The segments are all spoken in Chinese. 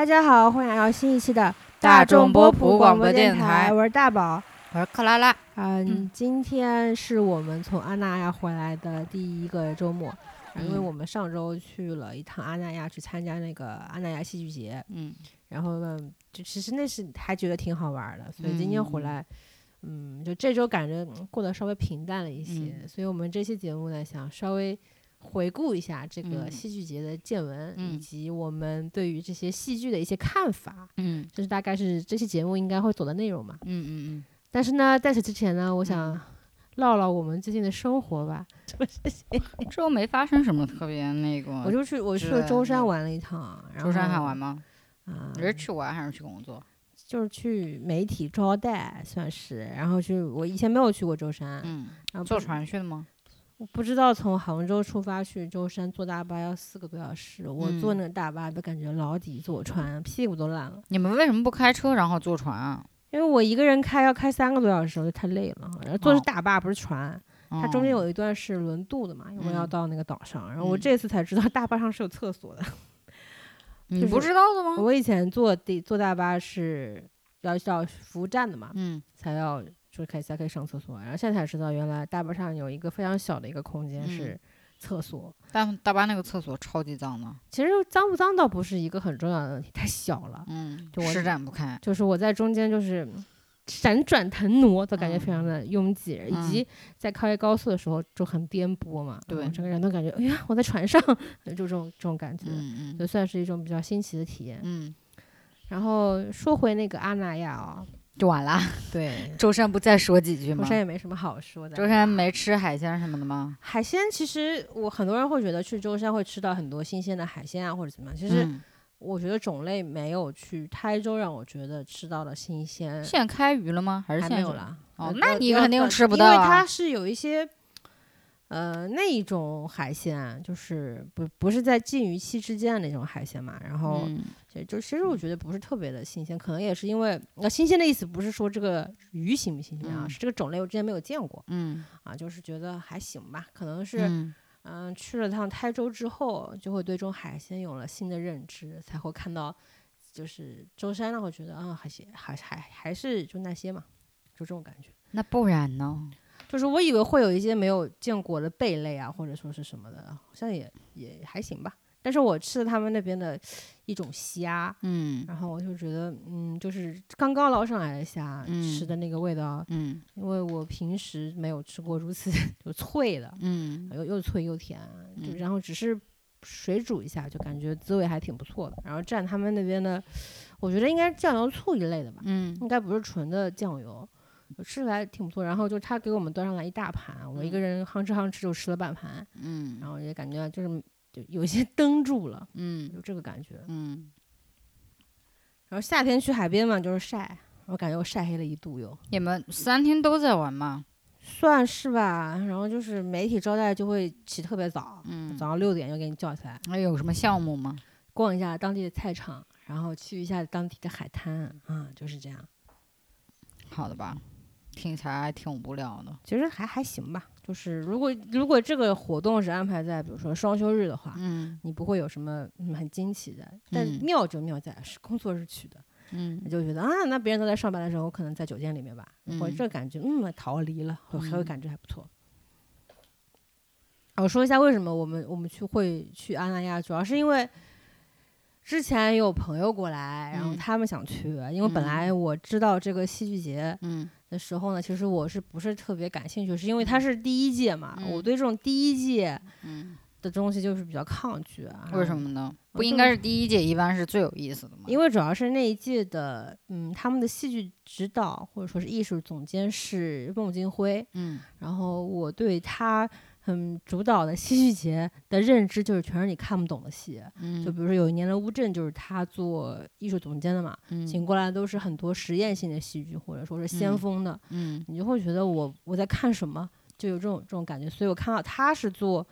大家好，欢迎来到新一期的大众波普普广广播电电台我是大宝。我是克拉拉，嗯，嗯。今天是我们从阿那亚回来的第一个周末，因为嗯我们上周去了一趟阿那亚去参加那个阿那亚戏剧节，嗯。然后呢，就其实那是还觉得挺好玩的，所以今天回嗯来，嗯，就这周感觉嗯过得稍微平淡了一些，嗯。所以我们这期节目呢，想稍微回顾一下这个嗯戏剧节的见闻，以嗯及我们对于这些戏剧的一些看法，嗯这是大概是这期节目应该会走的内容嘛。嗯嗯嗯但是呢，在此之前呢，我想嗯唠唠我们最近的生活吧。嗯，这 周没发生什么特别那个。我就去我去了舟山玩了一趟，然舟山还后玩吗？啊，你是去玩还是去工作？就是去媒体招待算是，然后去我以前没有去过舟山，嗯，然后坐船去的吗？我不知道从杭州出发去舟山坐大巴要四个多小时，我坐嗯那个大巴都感觉牢底坐穿，屁股都烂了。你们为什么不开车然后坐船啊？因为我一个人开要开三个多小时，我就太累了。然后坐的大巴，不是船，它中间哦有一段是轮渡的嘛，因为要嗯到那个岛上。然后我嗯这次才知道大巴上是有厕所的。你不知道的吗？我以前坐地坐大巴是要到服务站的嘛，嗯才要就可以才可以上厕所。然后现在才知道，原来大巴上有一个非常小的一个空间是嗯厕所。但大巴那个厕所超级脏的，其实脏不脏倒不是一个很重要的问题，太小了。嗯就，我施展不开。就是我在中间就是闪转腾挪，都感觉嗯非常的拥挤，以及在开高速的时候就很颠簸嘛，对整个人都感觉哎呀我在船上，就这种这种感觉，嗯嗯就算是一种比较新奇的体验。嗯，然后说回那个阿那亚啊、就完了。对，舟山不再说几句吗？舟山也没什么好说的。舟山没吃海鲜什么的吗？海鲜其实我很多人会觉得去舟山会吃到很多新鲜的海鲜啊或者怎么样，其实嗯我觉得种类没有去台州让我觉得吃到的新鲜。现在开鱼了吗？还是没有了。哦那你肯定吃不到啊因为它是有一些，呃，那一种海鲜，就是不不是在禁渔期之间的那种海鲜嘛。然后嗯就就其实我觉得不是特别的新鲜，可能也是因为呃新鲜的意思不是说这个鱼新不新鲜啊，嗯是这个种类我之前没有见过嗯啊，就是觉得还行吧。可能是嗯嗯、去了趟台州之后，就会对这种海鲜有了新的认知，才会看到。就是舟山让我觉得啊，海鲜还还还是就那些嘛，就这种感觉。那不然呢？就是我以为会有一些没有见过的贝类啊，或者说是什么的，好像也也还行吧。但是我吃了他们那边的一种虾，嗯然后我就觉得，嗯，就是刚刚捞上来的虾，吃嗯的那个味道，嗯因为我平时没有吃过如此 就脆的，嗯又又脆又甜，就嗯然后只是水煮一下，就感觉滋味还挺不错的。然后蘸他们那边的，我觉得应该是酱油醋一类的吧，嗯应该不是纯的酱油，吃起来挺不错。然后就他给我们端上来一大盘，我一个人哼哧哼哧就吃了半盘，嗯然后也感觉就是就有些登住了，嗯就这个感觉。嗯，然后夏天去海边嘛，就是晒，我感觉我晒黑了一度哟，你们三天都在玩吗？算是吧。然后就是媒体招待就会起特别早，嗯，早上六点就给你叫起来，还有什么项目吗？逛一下当地的菜场，然后去一下当地的海滩啊，就是这样。好的吧，听起来还挺无聊的。其实还还行吧，就是如果如果这个活动是安排在比如说双休日的话，嗯你不会有什么嗯很惊奇的。但嗯妙就妙在是工作日去的，嗯你就觉得啊，那别人都在上班的时候，我可能在酒店里面吧，或者嗯这感觉嗯逃离了，会还会嗯感觉还不错。我说一下为什么我们我们去会去阿那亚，主要是因为之前有朋友过来，然后嗯他们想去，因为本嗯来我知道这个戏剧节嗯的时候呢，其实我是不是特别感兴趣，是因为它是第一届嘛，我嗯对这种第一届嗯，的东西就是比较抗拒啊。为什？么呢？不应该是第一届一般是最有意思的吗？因为主要是那一届的，嗯，他们的戏剧指导或者说是艺术总监是孟京辉，嗯然后我对他嗯主导的戏剧节的认知就是全是你看不懂的戏，嗯，就比如说有一年的乌镇就是他做艺术总监的嘛，嗯请过来都是很多实验性的戏剧或者说是先嗯锋的，嗯你就会觉得我我在看什么，就有这种这种感觉。所以我看到他是做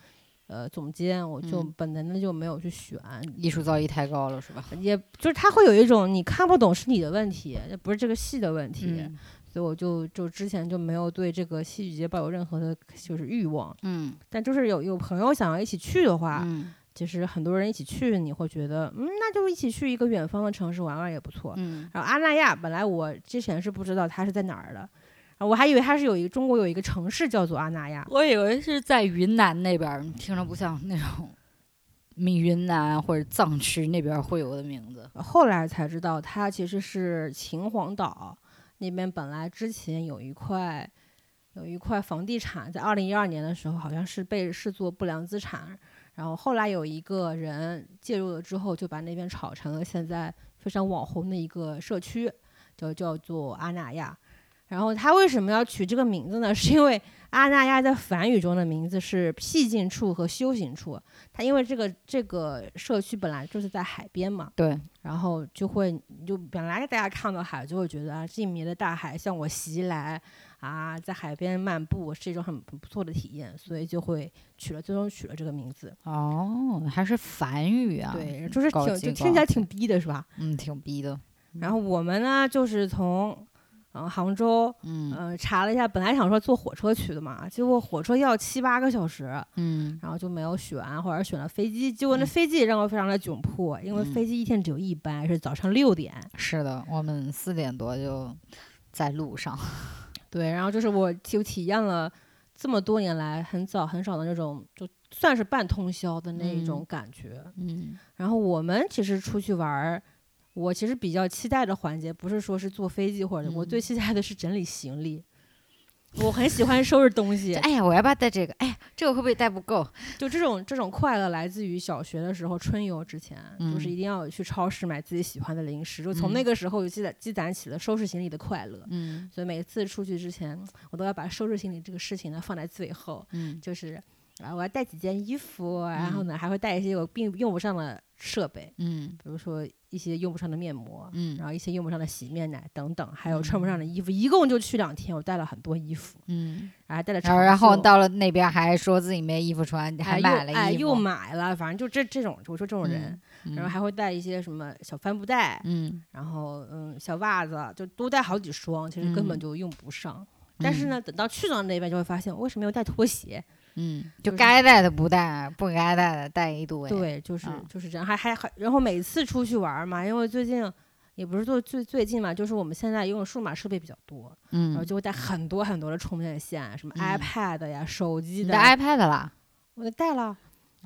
呃总监，我就嗯本能的就没有去选，艺术造诣太高了是吧？也就是他会有一种你看不懂是你的问题，不是这个戏的问题。嗯所以我就就之前就没有对这个戏剧节抱有任何的就是欲望。嗯但就是有有朋友想要一起去的话，嗯其实很多人一起去，你会觉得，嗯，那就一起去一个远方的城市玩玩也不错。嗯然后阿那亚，本来我之前是不知道它是在哪儿的，我还以为它是有一个中国有一个城市叫做阿那亚。我以为是在云南那边，听着不像那种闽云南或者藏区那边会有的名字。后来才知道，它其实是秦皇岛那边本来之前有一块有一块房地产，在二零一二年的时候好像是被视作不良资产，然后后来有一个人介入了之后，就把那边炒成了现在非常网红的一个社区，就叫做阿那亚。然后他为什么要取这个名字呢？是因为阿那亚在梵语中的名字是僻静处和修行处。它因为这个这个社区本来就是在海边嘛，对，然后就会就本来大家看到海就会觉得啊，静谧的大海向我袭来啊，在海边漫步是一种很不错的体验，所以就会取了最终取了这个名字。哦，还是梵语啊？对，就是挺就听起来挺逼的是吧？嗯，挺逼的。然后我们呢，就是从嗯杭州嗯呃查了一下，本来想说坐火车去的嘛，结果火车要七八个小时，嗯然后就没有选，或者选了飞机。结果那嗯飞机也让我非常的窘迫，因为嗯飞机一天只有一班，是早上六点。是的，我们四点多就在路上。对，然后就是我就体验了这么多年来很早很少的那种，就算是半通宵的那一种嗯感觉。嗯然后我们其实出去玩儿，我其实比较期待的环节，不是说是坐飞机或者，我最嗯期待的是整理行李。我很喜欢收拾东西，哎呀，我要不要带这个？哎呀，这个会不会带不够？就这种这种快乐来自于小学的时候春游之前，就是嗯一定要去超市买自己喜欢的零食，就从那嗯个时候就积攒积攒起了收拾行李的快乐。嗯所以每次出去之前，我都要把收拾行李这个事情呢放在最后，嗯就是啊，我要带几件衣服，然后嗯呢还会带一些我并用不上的设备，嗯比如说一些用不上的面膜，嗯然后一些用不上的洗面奶等等，还有穿不上的衣服，一共就去两天，我带了很多衣服，嗯，然后还带了然后长然后到了那边还说自己没衣服穿，哎还买了衣服，又哎又买了，反正就这这种，我说这种人，嗯，然后还会带一些什么小帆布袋，嗯，然后嗯小袜子，就多带好几双，其实根本嗯就用不上。但是呢，等到去到那边就会发现，我为什么要带拖鞋？嗯，就就是该带的不带，不该带的带一堆。，对，就是、嗯就是这样，还还还，然后每次出去玩嘛，因为最近也不是最最最近嘛，就是我们现在用数码设备比较多，然后嗯，就会带很多很多的充电线，什么嗯 iPad 呀、手机的，带 iPad 啦？我都带了，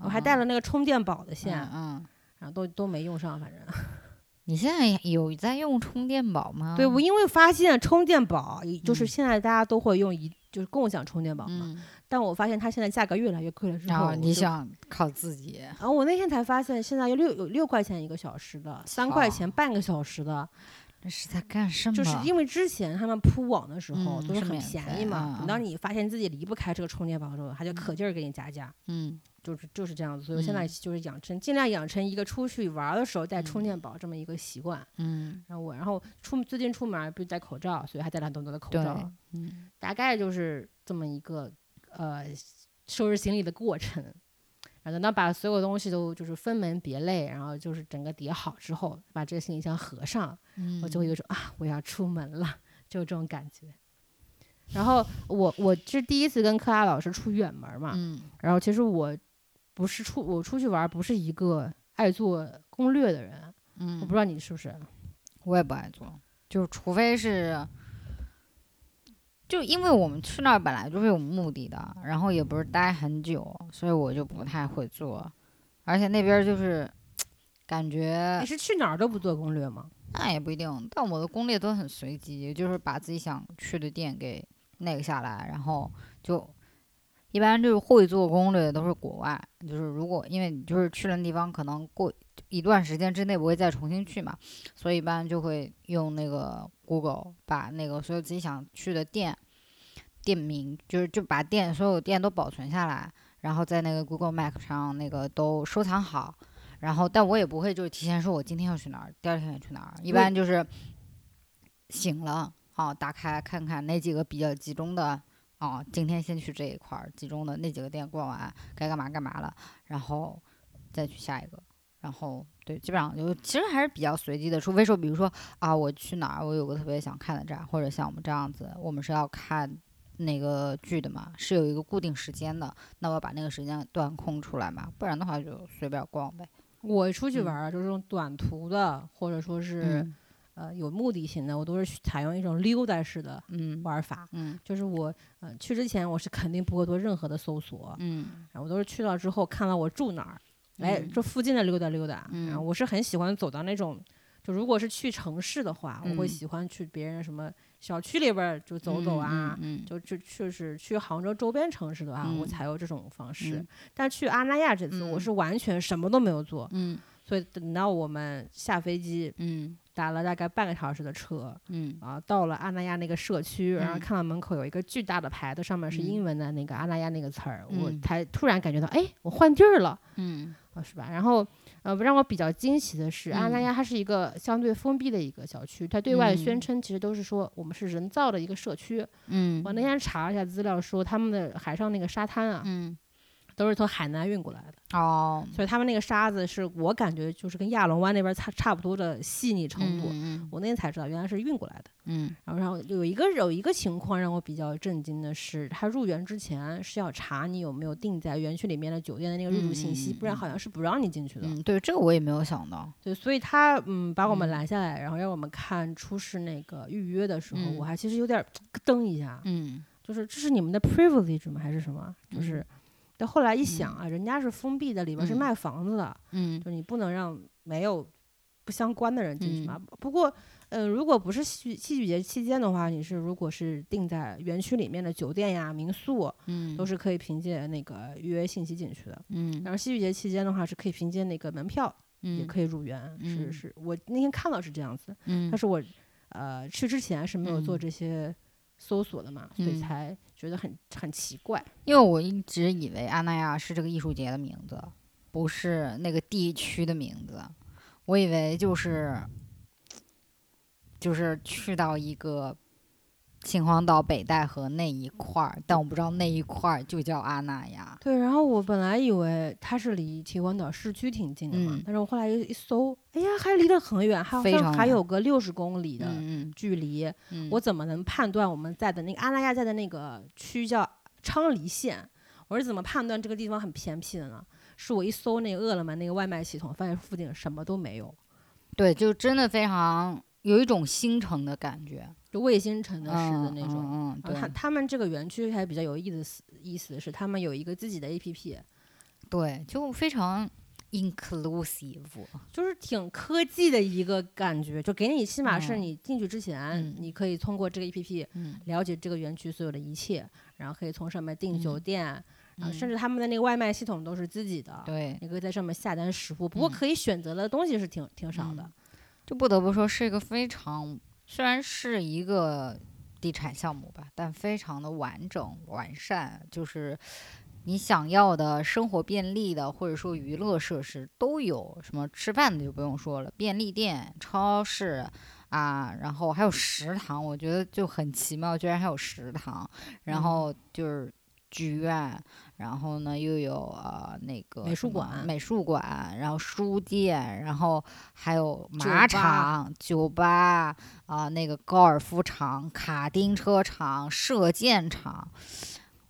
我还带了了那个充电宝的线，嗯，然后都都没用上，反正。你现在有在用充电宝吗？对，我因为发现充电宝，就是嗯现在大家都会用一就是共享充电宝嘛，嗯，但我发现它现在价格越来越贵了之后，然后你想靠自己，然后我那天才发现，现在有六有六块钱一个小时的，三块钱半个小时的，这是在干什么？就是因为之前他们铺网的时候都是很便宜嘛，嗯等到你发现自己离不开这个充电宝的时候，他就嗯可劲儿给你加价，嗯就是就是这样子。所以我现在嗯就是养成尽量养成一个出去玩儿的时候带充嗯电宝这么一个习惯。嗯，然后我然后出最近出门儿不是戴口罩，所以还戴了很多的口对罩，，嗯大概就是这么一个呃收拾行李的过程。然后等到把所有东西都就是分门别类，然后就是整个叠好之后，把这个行李箱合上，嗯，我就会有一种啊，我要出门了，就有这种感觉。然后我我是第一次跟克拉老师出远门嘛，嗯然后其实我不是出我出去玩不是一个爱做攻略的人，嗯，我不知道你是不是？我也不爱做，就是除非是，就因为我们去那儿本来就是有目的的，然后也不是待很久，所以我就不太会做，而且那边儿就是感觉你是去哪儿都不做攻略吗？那也不一定，但我的攻略都很随机，就是把自己想去的店给那个下来，然后就一般就是会做攻略的都是国外，就是如果因为你就是去了地方，可能过一段时间之内不会再重新去嘛，所以一般就会用那个 Google 把那个所有自己想去的店店名，就是就把店所有店都保存下来，然后在那个 Google Map 上那个都收藏好。然后，但我也不会就是提前说我今天要去哪儿，第二天要去哪儿，一般就是醒了啊，打开看看哪几个比较集中的啊，今天先去这一块儿集中的那几个店逛完，该干嘛干嘛了，然后再去下一个。然后对，基本上就其实还是比较随机的，除非说比如说啊，我去哪儿，我有个特别想看的展，或者像我们这样子，我们是要看那个剧的嘛，是有一个固定时间的，那我把那个时间段空出来嘛，不然的话就随便逛呗。我出去嗯玩儿啊，就是这种短途的，或者说是、嗯呃有目的性的，我都是采用一种溜达式的嗯玩法。嗯就是我呃去之前，我是肯定不会做任何的搜索，嗯然后我都是去了之后看到我住哪儿，来嗯这附近的溜达溜达。嗯然后我是很喜欢走到那种，就如果是去城市的话，我会嗯喜欢去别人什么小区里边儿就走走啊。嗯嗯就就就是去杭州周边城市的话，我嗯才有这种方式。嗯但去阿那亚这次，我嗯是完全什么都没有做，嗯所以等到我们下飞机，嗯打了大概半个小时的车，嗯。啊，到了阿那亚那个社区，然后嗯。看到门口有一个巨大的牌子，上面是嗯。英文的那个阿那亚那个词儿，我嗯。才突然感觉到，哎，我换地儿了，嗯。啊，是吧？然后，呃，让我比较惊喜的是，阿那嗯。亚它是一个相对封闭的一个小区，它对外宣嗯。称其实都是说我们是人造的一个社区。嗯。我那天查了一下资料，说他们的海上那个沙滩啊，嗯都是从海南运过来的，哦所以他们那个沙子是我感觉就是跟亚龙湾那边差差不多的细腻程度。嗯我那天才知道，原来是运过来的。嗯然后，然后有一个有一个情况让我比较震惊的是，他入园之前是要查你有没有订在园区里面的酒店的那个入住信息，不然好像是不让你进去的。嗯，对，这个我也没有想到。对，所以他嗯把我们嗯拦下来，然后让我们看出示那个预约的时候，嗯我还其实有点 噔一下，嗯就是这是你们的 privilege 吗？还是什么？就是嗯，但后来一想啊，人家是封闭的，里边是嗯。卖房子的，嗯。就你不能让没有不相关的人进去嘛。嗯。不过，呃，如果不是戏戏剧节期间的话，你是如果是定在园区里面的酒店呀、民宿，嗯。都是可以凭借那个预约信息进去的。嗯。然后戏剧节期间的话，是可以凭借那个门票也嗯可以入园。是嗯。是，我那天看到是这样子，嗯。但是我呃去之前是没有做嗯。这些搜索的嘛，所以嗯。才觉得很很奇怪。因为我一直以为阿那亚是这个艺术节的名字，不是那个地区的名字。我以为就是就是去到一个秦皇岛北戴河那一块儿，但我不知道那一块儿就叫阿那亚。对，然后我本来以为它是离秦皇岛市区挺近的嘛，嗯但是我后来一一搜，哎呀，还离得很远，还好像还有个六十公里的嗯距离。嗯嗯，我怎么能判断我们在的那个阿那亚在的那个区叫昌黎县？我是怎么判断这个地方很偏僻的呢？是我一搜那个饿了么那个外卖系统，发现附近什么都没有，对，就真的非常有一种新城的感觉，就卫星城的似的嗯那种。嗯，嗯然后他对。他们这个园区还比较有意思，意思是他们有一个自己的 APP，对，就非常 inclusive。就是挺科技的一个感觉，就给你起码是嗯。你进去之前，嗯。你可以通过这个 APP 嗯。了解这个园区所有的一切，然后可以从上面订酒嗯。店，啊，嗯。甚至他们的那个外卖系统都是自己的，对，你可以在上面下单食物，不过嗯。可以选择的东西是挺挺少的嗯。就不得不说是一个非常，虽然是一个地产项目吧，但非常的完整完善，就是你想要的生活便利的，或者说娱乐设施都有。什么吃饭的就不用说了，便利店、超市啊，然后还有食堂，我觉得就很奇妙，居然还有食堂。然嗯后就是剧院，然后呢又有呃那个美术馆美术馆，然后书店，然后还有马场、酒吧啊、那个高尔夫场、卡丁车场、射箭场，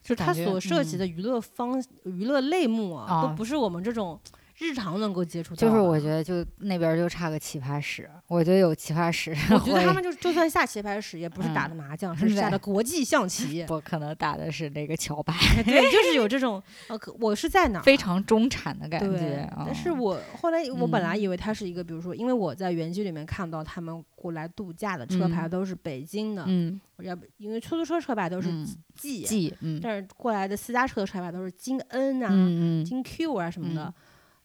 就它所涉及嗯。的娱乐方、娱乐类目啊，都啊。不是我们这种日常能够接触到。就是我觉得就那边儿就差个棋牌室，我觉得有棋牌室我觉得他们就就算下棋牌室，也不是打嗯的麻将，是 下的国际象棋。我可能打的是那个桥牌，对，就是有这种呃，可我是在哪儿？非常中产的感对觉。，但是嗯我后来我本来嗯以为它是一个，比如说，因为我在园区里面看到他们过来度假的车牌嗯都是北京的，嗯要不因为出租车车牌都是嗯 G，、嗯但是过来的私家车的车牌都是京 N 啊、嗯嗯京 Q 啊什么的。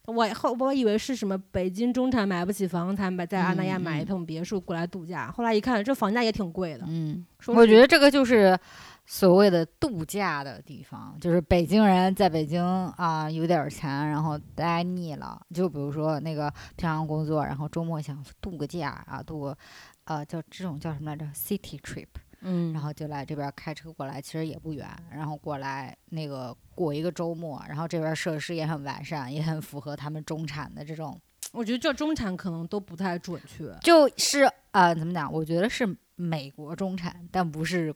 嗯我后我以为是什么北京中产买不起房才买在阿那亚嗯买一嗯栋别墅过来度假，后来一看这房价也挺贵的。嗯，我觉得这个就是所谓的度假的地方，就是北京人在北京啊、有点儿钱，然后待腻了，就比如说那个平常工作，然后周末想度个假啊，度个呃叫这种叫什么来着？city trip，嗯，然后就来这边开车过来，其实也不远，然后过来那个过一个周末，然后这边设施也很完善，也很符合他们中产的这种，我觉得这中产可能都不太准确。就是呃怎么讲？我觉得是美国中产，但不是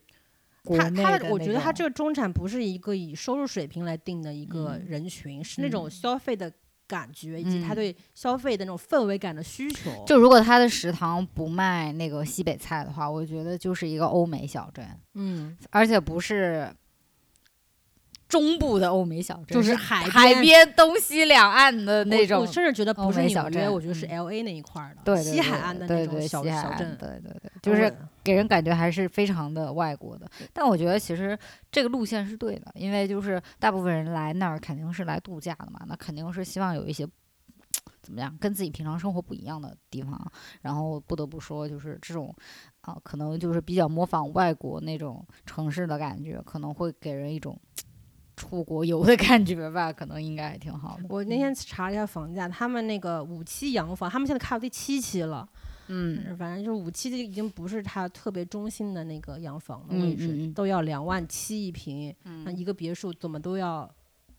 国他他我觉得他这个中产不是一个以收入水平来定的一个嗯人群，是那种嗯消费的感觉以及他嗯对消费的那种氛围感的需求。就如果他的食堂不卖那个西北菜的话，我觉得就是一个欧美小镇，嗯，而且不是中部的欧美小镇，就是海海边边东西两岸的那种我甚至觉得不是纽约，我觉得是嗯 L A 那一块儿的，西海岸的对那种小镇，对对对，就是给人感觉还是非常的外国的。但我觉得其实这个路线是对的，因为就是大部分人来那儿肯定是来度假的嘛，那肯定是希望有一些。怎么样，跟自己平常生活不一样的地方，然后不得不说，就是这种，啊、可能就是比较模仿外国那种城市的感觉，可能会给人一种出国游的感觉吧，可能应该还挺好的。我那天查了一下房价，他们那个五期洋房，他们现在开到第七期了，嗯反正就是五期就已经不是它特别中心的那个洋房的嗯位置，嗯嗯都要两万七一平，那嗯一个别墅怎么都要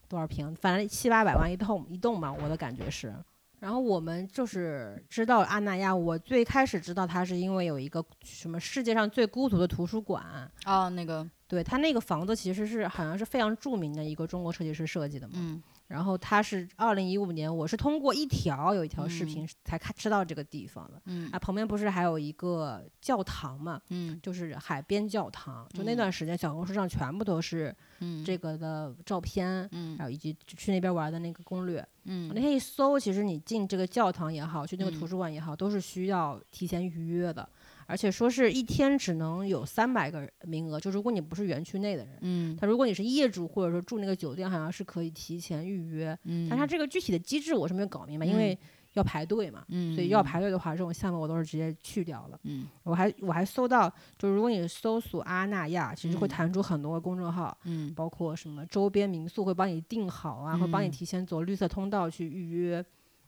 多少平？反正七八百万一栋一栋嘛，我的感觉是。然后我们就是知道阿那亚，我最开始知道它是因为有一个什么世界上最孤独的图书馆，哦，那个对他那个房子其实是好像是非常著名的一个中国设计师设计的嘛。嗯然后他是二零一五年，我是通过一条有一条视频才看知道这个地方的。嗯啊，旁边不是还有一个教堂嘛，嗯就是海边教堂。就那嗯段时间，小红书上全部都是嗯这个的照片，嗯还有以及去那边玩的那个攻略。嗯我那天一搜，其实你进这个教堂也好，去那个图嗯书馆也好，都是需要提前预约的，而且说是一天只能有三百个名额。就如果你不是园区内的人，嗯他如果你是业主或者说住那个酒店，好像是可以提前预约。嗯，但他这个具体的机制我是没有搞明白，因为要排队嘛，嗯，所以要排队的话，这种项目我都是直接去掉了。嗯我还我还搜到，就是如果你搜索阿那亚，其实会嗯弹出很多个公众号，嗯包括什么周边民宿会帮你订好啊，会帮你嗯提前走绿色通道去预约。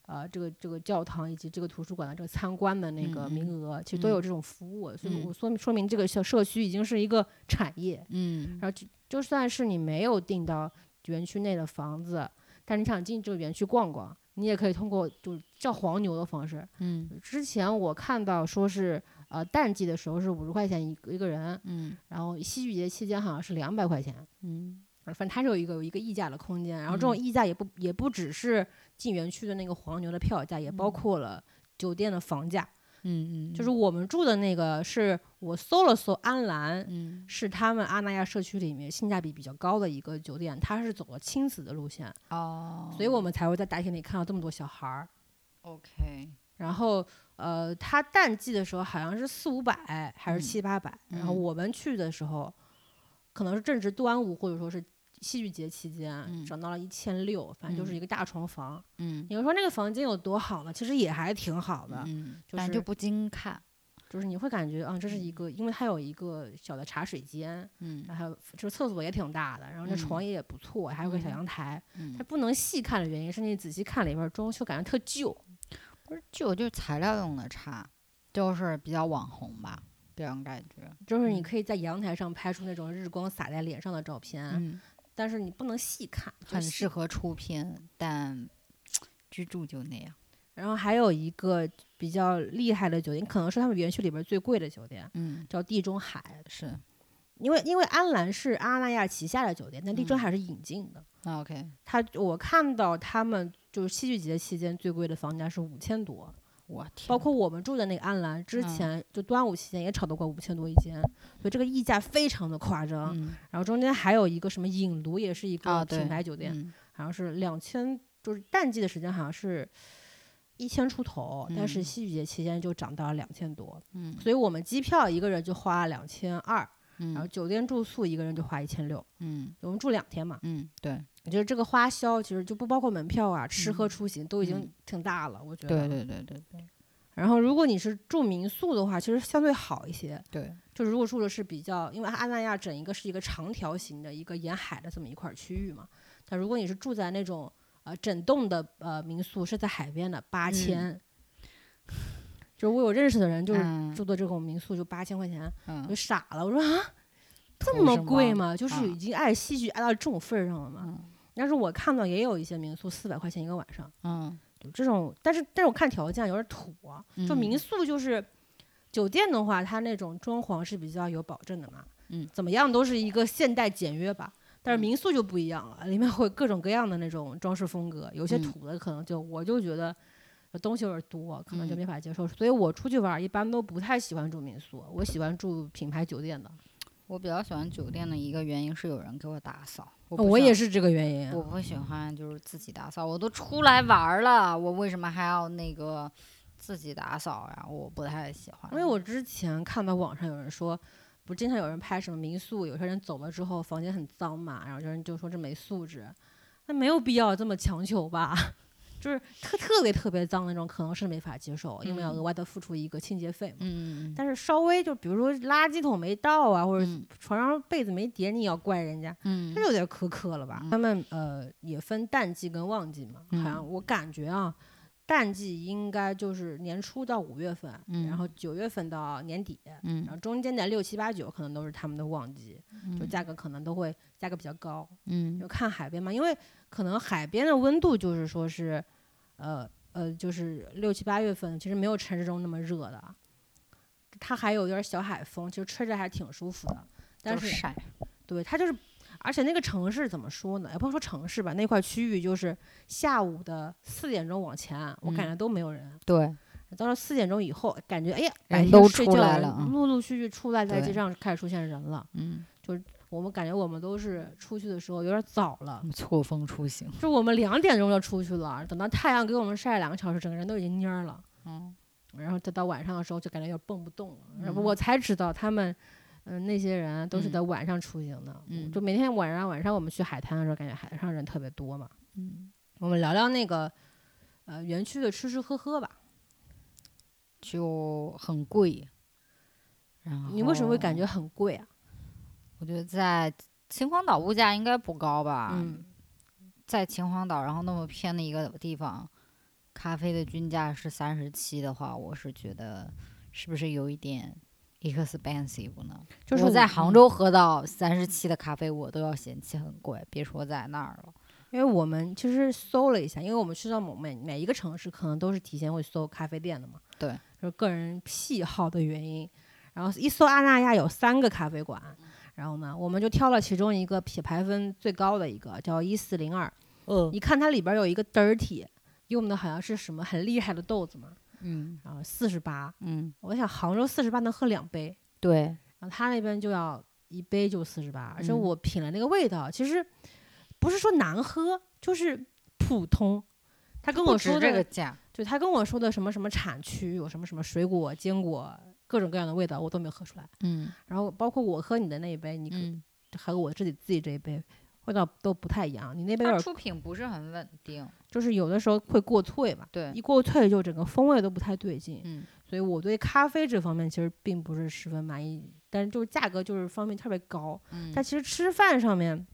呃，这个这个教堂以及这个图书馆的这个参观的那个嗯名额，其实都有这种服务，所以嗯我说明说明这个小社区已经是一个产业。嗯然后就就算是你没有订到园区内的房子，但你想进这个园区逛逛，你也可以通过就叫黄牛的方式。嗯之前我看到说是呃淡季的时候是五十块钱一个一个人，嗯然后戏剧节期间好像是两百块钱。嗯反正它是有一个有一个溢价的空间，然后这种嗯。溢价也不也不只是进园区的那个黄牛的票价，也包嗯。括了酒店的房价。嗯嗯，就是我们住的那个，是我搜了搜安澜，嗯。是他们阿那亚社区里面性价比比较高的一个酒店，它是走了亲子的路线，哦，所以我们才会在大厅里看到这么多小孩儿。OK，然后，呃，它淡季的时候好像是四五百还是嗯七八百，然后嗯。我们去的时候，可能是正值端午或者说是戏剧节期间，嗯。涨到了一千六，反正就是嗯。一个大床房。嗯。你说那个房间有多好呢？其实也还挺好的，嗯，就是就不经看，就是你会感觉啊，这是一个，因为它有一个小的茶水间，嗯。然后就是厕所也挺大的，然后那嗯。床也不错，还有个小嗯。阳台。嗯。它，不能细看的原因是你仔细看里边儿装修感觉特旧。不是旧就是材料用的差，就是比较网红吧，这种感觉，就是你嗯。可以在阳台上拍出那种日光洒在脸上的照片，嗯，但是你不能细看，很适合出片，但居住就那样，然后还有一个比较厉害的酒店，可能是他们园区里边最贵的酒店，嗯，叫地中海。是因为因为安澜是阿那亚旗下的酒店，但地中嗯海是引进的。那 OK，他我看到他们就是戏剧节期间最贵的房价是五千多，我天，包。括我们住的那个安澜，之嗯。前就端午期间也炒到过五千多一间，所以这个溢价非常的夸张。嗯。然后中间还有一个什么影庐，也是一啊个品牌酒店，嗯。好像是两千，就是淡季的时间好像是一千出头，但是嗯。戏剧节期间就涨到了两千多，嗯。所以我们机票一个人就花两千二，然后嗯酒店住宿一个人就花一千六，嗯。我们住两天嘛，嗯，对。我觉得这个花销其实就不包括门票啊、吃喝嗯出行都已经嗯挺大了，我觉得。对对对对。对然后如果你是住民宿的话，其实相对好一些。对，就如果住的是比较，因为阿那亚整一个是一个长条形的一个沿海的这么一块区域嘛，但如果你是住在那种呃整栋的呃民宿是在海边的，八千、就是我有认识的人就是嗯住的这种民宿就八千块钱，就，傻了，我说啊这么贵么吗？就是啊已经爱戏剧爱到这种份儿上了嘛？嗯但是我看到也有一些民宿四百块钱一个晚上，嗯就这种，但是但是我看条件有点土啊，就民嗯宿就是酒店的话，它那种装潢是比较有保证的嘛。嗯怎么样都是一个现代简约吧。但是嗯民宿就不一样了，里面会各种各样的那种装饰风格，有些嗯土的可能就我就觉得东西有点多，可能就嗯没法接受。所以我出去玩儿一般都不太喜欢住民宿，我喜欢住品牌酒店的。我比较喜欢酒店的一个原因是有人给我打扫，我我也是这个原因。我不喜欢就是自己打扫，我都出来玩儿了，我为什么还要那个自己打扫呀？我不太喜欢。因为我之前看到网上有人说，不经常有人拍什么民宿，有些人走了之后房间很脏嘛，然后有人就说这没素质，那没有必要这么强求吧？就是特特别特别脏那种，可能是没法接受，因为要嗯。额外的付出一个清洁费嘛。但是稍微就比如说垃圾桶没倒啊，或者嗯。床上被子没叠，你也要怪人家，嗯。这有点苛刻了吧？嗯。他们呃也分淡季跟旺季嘛，好像嗯我感觉啊，淡季应该就是年初到五月份，然后九月份到年底，然嗯后中间的六七八九可能都是他们的旺季，就嗯。价格可能都会价格比较高，嗯。就看海边嘛，因为可能海边的温度就是说是，呃呃，就是六七八月份其实没有城市中那么热的，它还有点小海风，其实吹着还挺舒服的，但是晒，对，它就是，而且那个城市怎么说呢？也不能说城市吧，那块区域就是下午的四点钟往前，我感嗯觉都没有人。对，到了四点钟以后，感觉哎呀，白天人都睡觉人出来了啊陆陆续续出来，在街上开始出现人了。嗯，我们感觉我们都是出去的时候有点早了，错峰出行，就我们两点钟就出去了，等到太阳给我们晒两个小时，整个人都已经蔫儿了。嗯然后再到晚上的时候，就感觉有点蹦不动了。然后嗯我才知道他们，嗯、那些人都是嗯在晚上出行的。嗯就每天晚上晚上我们去海滩的时候，感觉海上人特别多嘛。嗯，我们聊聊那个，呃，园区的吃吃喝喝吧。就很贵。然后你为什么会感觉？很贵啊？我觉得在秦皇岛物价应该不高吧？嗯，在秦皇岛，然后那么偏的一个地方，咖啡的均价是三十七的话，我是觉得是不是有一点 expensive 呢？就是我在杭嗯州喝到三十七的咖啡，我都要嫌弃很贵，别说在那儿了。因为我们其实搜了一下，因为我们去到某每每一个城市，可能都是提前会搜咖啡店的嘛。对，就是个人癖好的原因。然后一搜阿那亚有三个咖啡馆，然后呢，我们就挑了其中一个品牌分最高的一个，叫一四零二。嗯你看它里边儿有一个 dirty，用的好像是什么很厉害的豆子嘛，嗯然后四十八。嗯，我想杭州四十八能喝两杯，对，然后他那边就要一杯就四十八，而且嗯我品了那个味道，其实不是说难喝，就是普通。他跟我说的，这个价。对他跟我说的什么什么产区，有什么什么水果、坚果，各种各样的味道，我都没有喝出来。嗯然后包括我喝你的那一杯，你可嗯，和我自己自己这一杯，味道都不太一样。你那杯出品不是很稳定。就是有的时候会过萃嘛，对一，过萃就整个风味都不太对劲。嗯所以我对咖啡这方面其实并不是十分满意，但是就是价格就是方面特别高。嗯，但其实吃饭上面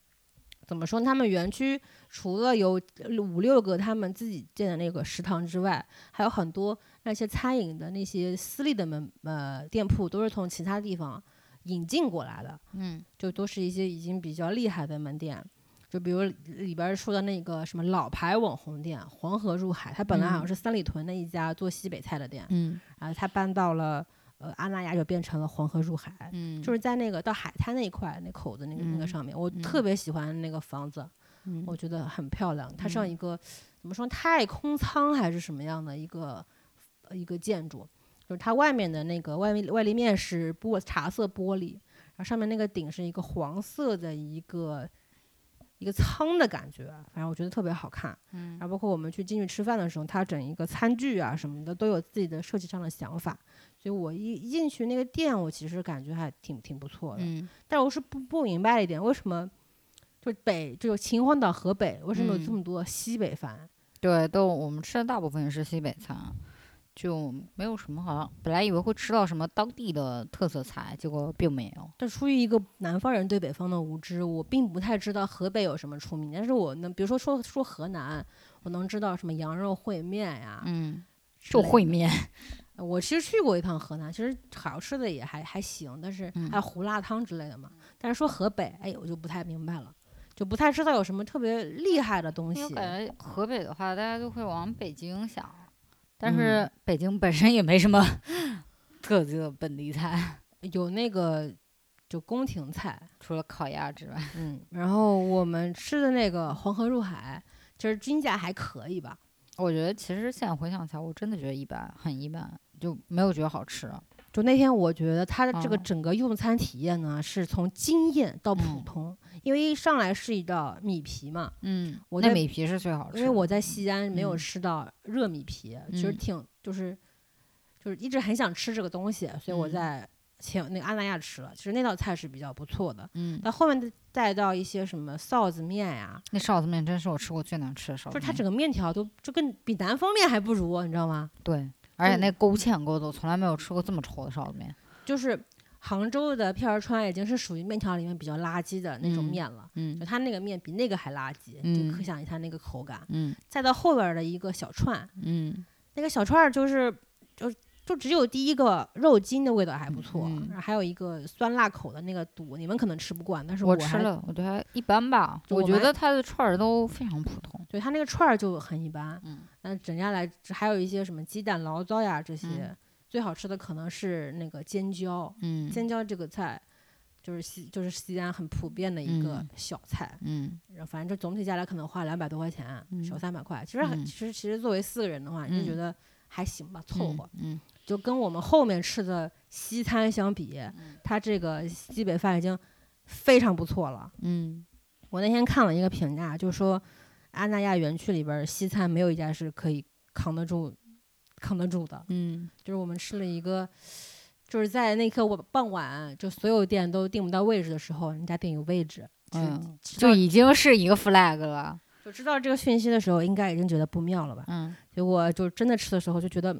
怎么说？他们园区除了有五六个他们自己建的那个食堂之外，还有很多那些餐饮的那些私立的门呃店铺都是从其他地方引进过来的，嗯就都是一些已经比较厉害的门店。就比如里边儿说的那个什么老牌网红店黄河入海，它本来好像嗯是三里屯的一家做西北菜的店，嗯然后它搬到了呃阿那亚，就变成了黄河入海。嗯，就是在那个到海滩那一块那口子那个、那个嗯上面，我嗯特别喜欢那个房子，嗯我觉得很漂亮。它像嗯一个、怎么说太空舱还是什么样的一个呃一个建筑，就是它外面的那个外面外立面是玻茶色玻璃，然后上面那个顶是一个黄色的一个一个舱的感觉，反正我觉得特别好看。嗯然后包括我们去进去吃饭的时候，它整一个餐具啊什么的都有自己的设计上的想法，所以我一一进去那个店，我其实感觉还挺挺不错的。嗯但是我是不不明白一点，为什么就北就秦皇岛河北为什么有这嗯么多西北饭？对，都我们吃的大部分是西北餐，就没有什么好像本来以为会吃到什么当地的特色菜，结果并没有。但出于一个南方人对北方的无知，我并不太知道河北有什么出名。但是我能，比如说说说河南，我能知道什么羊肉烩面呀。就烩面。呃我其实去过一趟河南，其实好吃的也还还行，但是嗯还有胡辣汤之类的嘛。但是说河北，哎，我就不太明白了，就不太知道有什么特别厉害的东西因为我。感觉河北的话，大家都会往北京想，但嗯是北京本身也没什么 特色本地菜。有那个就宫廷菜。除了烤鸭之外，嗯，然后我们吃的那个黄河入海，其实均价还可以吧。我觉得其实现在回想起来，我真的觉得一般，很一般，就没有觉得好吃。就那天，我觉得它的这个哦。整个用餐体验呢，是从惊艳到普嗯。通，因为一上来是一道米皮嘛，嗯，我在那米皮是最好吃的，因为我在西安没有嗯吃到热米皮，其实嗯。挺就是就是一直很想吃这个东西，所以我嗯。在前那个阿那亚吃了，其实那道菜是比较不错的。嗯，那后面再到一些什么臊子面呀，那臊子面真是我吃过最难吃的臊子面，就是它整个面条都就跟比南方面还不如，你知道吗？对，而且那勾芡勾的，我从来没有吃过这么稠的臊子面。就是杭州的片儿川已经是属于面条里面比较垃圾的那种嗯面了。嗯就它那个面比那个还垃圾，嗯就可想一下那个口感。嗯再到后边儿的一个小串，嗯那个小串儿就是就就只有第一个肉筋的味道还不错，嗯然后还有一个酸辣口的那个肚，你们可能吃不惯，但是还我吃了，我觉得还一般吧。我我觉得它的串儿都非常普通。对它那个串儿就很一般。嗯那整下来还有一些什么鸡蛋醪糟呀这些，嗯最好吃的可能是那个尖椒，嗯尖椒这个菜。就是西就是西安很普遍的一个嗯小菜，反正就总体下来可能花两百多块钱，嗯小三百块。其实很、嗯其实其实作为四个人的话，你就觉嗯得还行吧，凑合。嗯就跟我们后面吃的西餐相比，嗯它这个西北饭已经非常不错了。嗯我那天看了一个评价，就说阿那亚园区里边儿西餐没有一家是可以扛得住、扛得住的。嗯就是我们吃了一个，就是在那刻我傍晚，就所有店都订不到位置的时候，人家店有位置。嗯，就已经是一个 flag 了。就知道这个讯息的时候，应该已经觉得不妙了吧？嗯结果就真的吃的时候就觉得，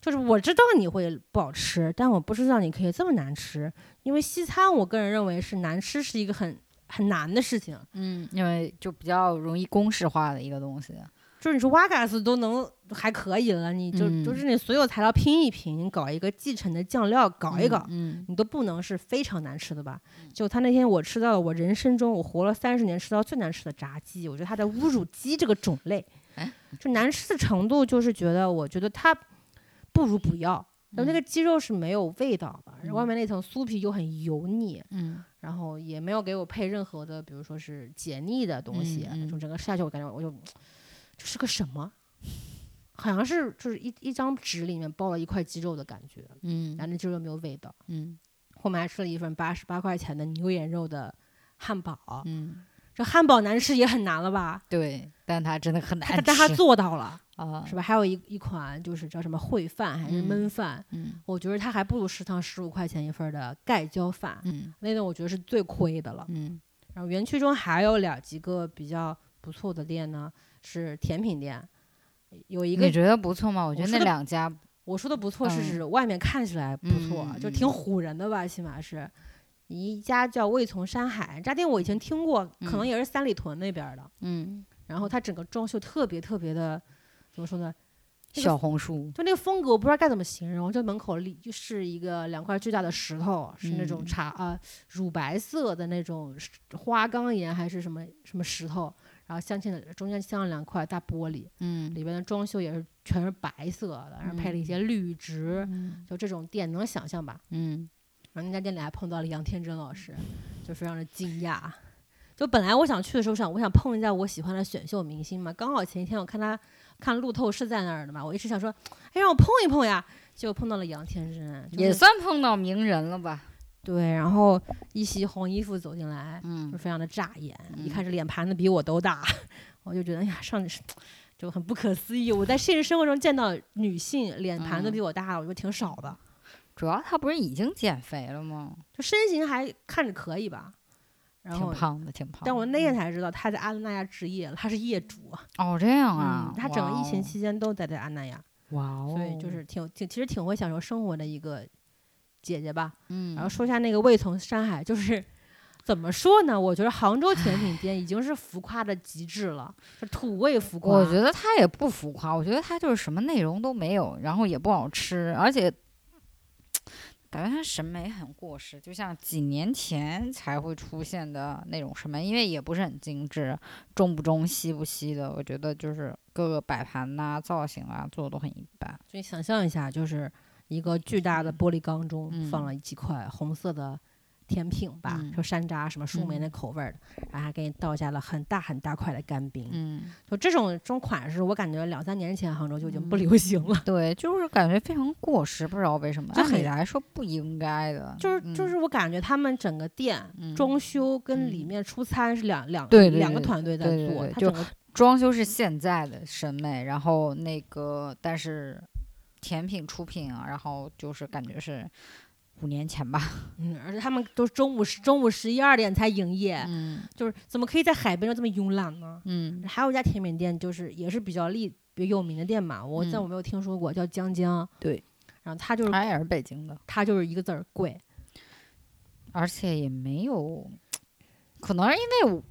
就是我知道你会不好吃，但我不知道你可以这么难吃。因为西餐，我个人认为是难吃是一个很很难的事情。嗯，因为就比较容易公式化的一个东西。就是你说瓦嘎斯都能还可以了，你就、嗯。就是你所有材料拼一拼，你搞一个继承的酱料搞一搞，嗯你都不能是非常难吃的吧？就他那天我吃到了我人生中我活了三十年吃到最难吃的炸鸡，我觉得他在侮辱鸡这个种类哎，就难吃的程度就是觉得我觉得它不如不要。然后那嗯。个鸡肉是没有味道的，嗯外面那层酥皮又很油腻，嗯。然后也没有给我配任何的，比如说是解腻的东西，嗯嗯。就整个吃下去我感觉我就这是个什么？好像是就是一一张纸里面包了一块鸡肉的感觉，嗯然后那鸡肉没有味道。嗯后面还吃了一份八十八块钱的牛眼肉的汉堡，嗯，这汉堡难吃也很难了吧？对，但它真的很难吃。但它做到了，啊，是吧？还有一一款就是叫什么烩饭还是嗯焖饭，嗯我觉得它还不如食堂十五块钱一份儿的盖浇饭，嗯那顿我觉得是最亏的了。嗯然后园区中还有两几个比较不错的店呢，是甜品店，有一个你觉得不错吗？我觉得那两家，我说的不错是嗯指外面看起来不错，嗯就挺唬人的吧，起码是。一家叫味从山海，这家店我以前听过，可能嗯也是三里屯那边的。嗯，然后它整个装修特别特别的，怎么说呢？那个小红书，就那个风格，我不知道该怎么形容。就门口立就是一个两块巨大的石头，是那种嗯茶啊、乳白色的那种花岗岩还是什么什么石头，然后镶嵌的中间镶了两块大玻璃，嗯里边的装修也是全是白色的，然后配了一些绿植，嗯就这种店能想象吧？嗯然后那家店里还碰到了杨天真老师，就非常的惊讶。就本来我想去的时候想，我想碰一下我喜欢的选秀明星嘛，刚好前一天我看他看路透是在那儿的嘛，我一直想说，哎，让我碰一碰呀，结果碰到了杨天真，就是也算碰到名人了吧？对，然后一袭红衣服走进来，就嗯非常的扎眼，一嗯看这脸盘子比我都大，我就觉得哎呀，上就很不可思议。我在现实生活中见到女性脸盘子嗯比我大，我觉得挺少的，主要她不是已经减肥了吗？就身形还看着可以吧。然后，挺胖的，挺胖的。但我那天嗯才知道她在阿那亚置业了，他是业主，哦这样啊嗯，，他整个疫情期间都待在阿那亚，哦，哇哦，所以就是挺挺其实挺会享受生活的一个姐姐吧。嗯，然后说一下那个味从山海，就是怎么说呢？我觉得杭州甜品店已经是浮夸的极致了，是土味浮夸。我觉得它也不浮夸，我觉得它就是什么内容都没有，然后也不好吃，而且感觉它审美很过时，就像几年前才会出现的那种审美，因为也不是很精致，中不中西不西的，我觉得就是各个摆盘呐、造型啊做的都很一般。所以想象一下，就是一个巨大的玻璃缸中嗯。放了几块红色的甜品吧，嗯。就山楂什么树莓嗯。那口味儿的，然后还给你倒下了很大很大块的干冰。嗯，就这种这种款式，我感觉两三年前杭州就已经不嗯。流行了。对，就是感觉非常过时，不知道为什么。按理来说不应该的，就是就是我感觉他们整个店嗯。装修跟里嗯。面出餐是两两两个团队在做，对对对就装修是现在的审美，然后那个但是甜品出品啊，然后就是感觉是五年前吧，嗯，而且他们都是中午十中午十一二点才营业，嗯。就是怎么可以在海边就这么慵懒呢？嗯。还有一家甜品店，就是也是比较厉比较有名的店嘛，我但嗯我没有听说过，叫江江。对，然后他就是他也是北京的，它就是一个字儿贵，而且也没有，可能是因为我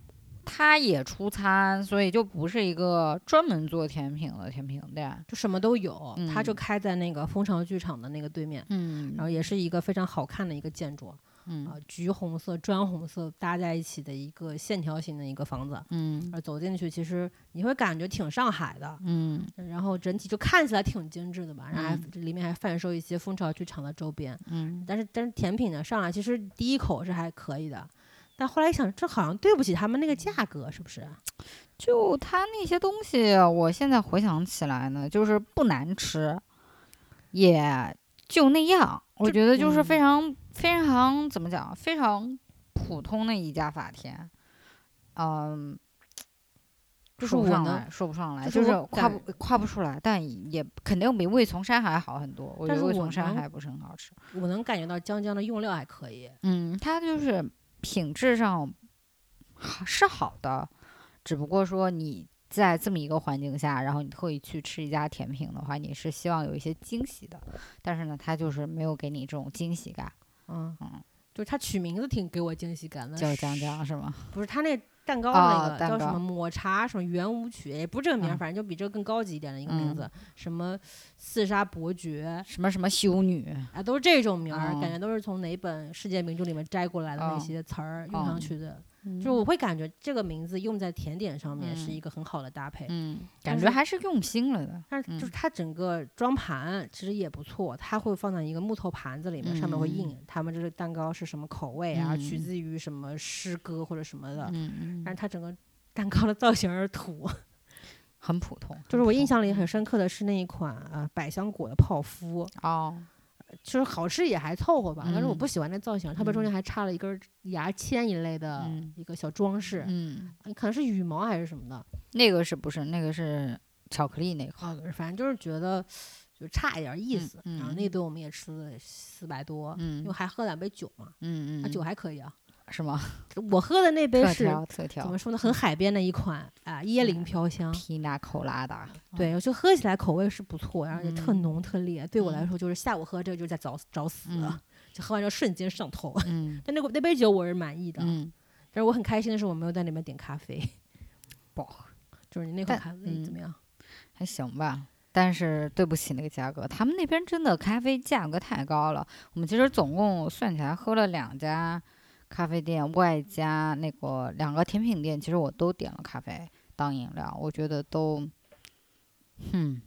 它也出餐，所以就不是一个专门做甜品的甜品店，就什么都有。它就嗯开在那个蜂巢剧场的那个对面，嗯然后也是一个非常好看的一个建筑，啊、嗯橘红色、砖红色搭在一起的一个线条型的一个房子。嗯而走进去，其实你会感觉挺上海的，嗯然后整体就看起来挺精致的吧，然后还嗯里面还贩售一些蜂巢剧场的周边。嗯，但是但是甜品呢上来其实第一口是还可以的，但后来一想，这好像对不起他们那个价格，是不是？就他那些东西，我现在回想起来呢，就是不难吃，也就那样。我觉得就是嗯非常、非常怎么讲，非常普通的一家法甜，嗯。就是说不上来，说不上来，就是夸不夸不出来，但也肯定比味从山还好很多。我觉得味从山能还不是很好吃。我能感觉到江江的用料还可以，嗯，它就是品质上好是好的，只不过说你在这么一个环境下，然后你特意去吃一家甜品的话，你是希望有一些惊喜的，但是呢，它就是没有给你这种惊喜感，嗯。嗯。就是他取名字挺给我惊喜感的，叫。江江是吗？不是他那蛋糕哦那个、叫什么抹茶什么圆舞曲，也不是这个名儿，嗯反正就比这个更高级一点的一个名嗯字，什么刺杀伯爵，什么什么修女？啊，都是这种名儿，感嗯觉都是从哪本世界名著里面摘过来的那哦些词儿用上哦去的。嗯就我会感觉这个名字用在甜点上面是嗯一个很好的搭配。嗯，感觉还是用心了的。但是就是嗯它整个装盘其实也不错，它会放在一个木头盘子里面，上面会印嗯他们这个蛋糕是什么口味啊，取嗯自于什么诗歌或者什么的。但是它整个蛋糕的造型是土，很普通。就是我印象里很深刻的是那一款啊百香果的泡芙，哦，其实好吃也还凑合吧，但是我嗯不喜欢那造型，特别中间还插了一根儿牙签一类的嗯一个小装饰，嗯，可能是羽毛还是什么的，那个是不是那个是巧克力那个？哦，反正就是觉得就差一点儿意嗯思。然后那顿我们也吃了四百多，因嗯为还喝两杯酒嘛，啊，嗯嗯，酒还可以啊。是吗？我喝的那杯是怎么说呢，很海边的一款啊，椰林嗯飘香。皮纳口拉达。对，我就喝起来口味是不错，然后也特嗯浓特烈。对我来嗯说，就是下午喝这个就是在找找死，嗯就喝完之后瞬间上头。嗯 但那个那杯酒我是满意的，嗯，但是我很开心的是我没有在那边点咖啡。不，就是你那款咖啡怎么嗯样？还行吧。但是对不起那个价格，他们那边真的咖啡价格太高了。我们其实总共算起来喝了两家咖啡店，外加那个两个甜品店，其实我都点了咖啡当饮料，我觉得都，嗯，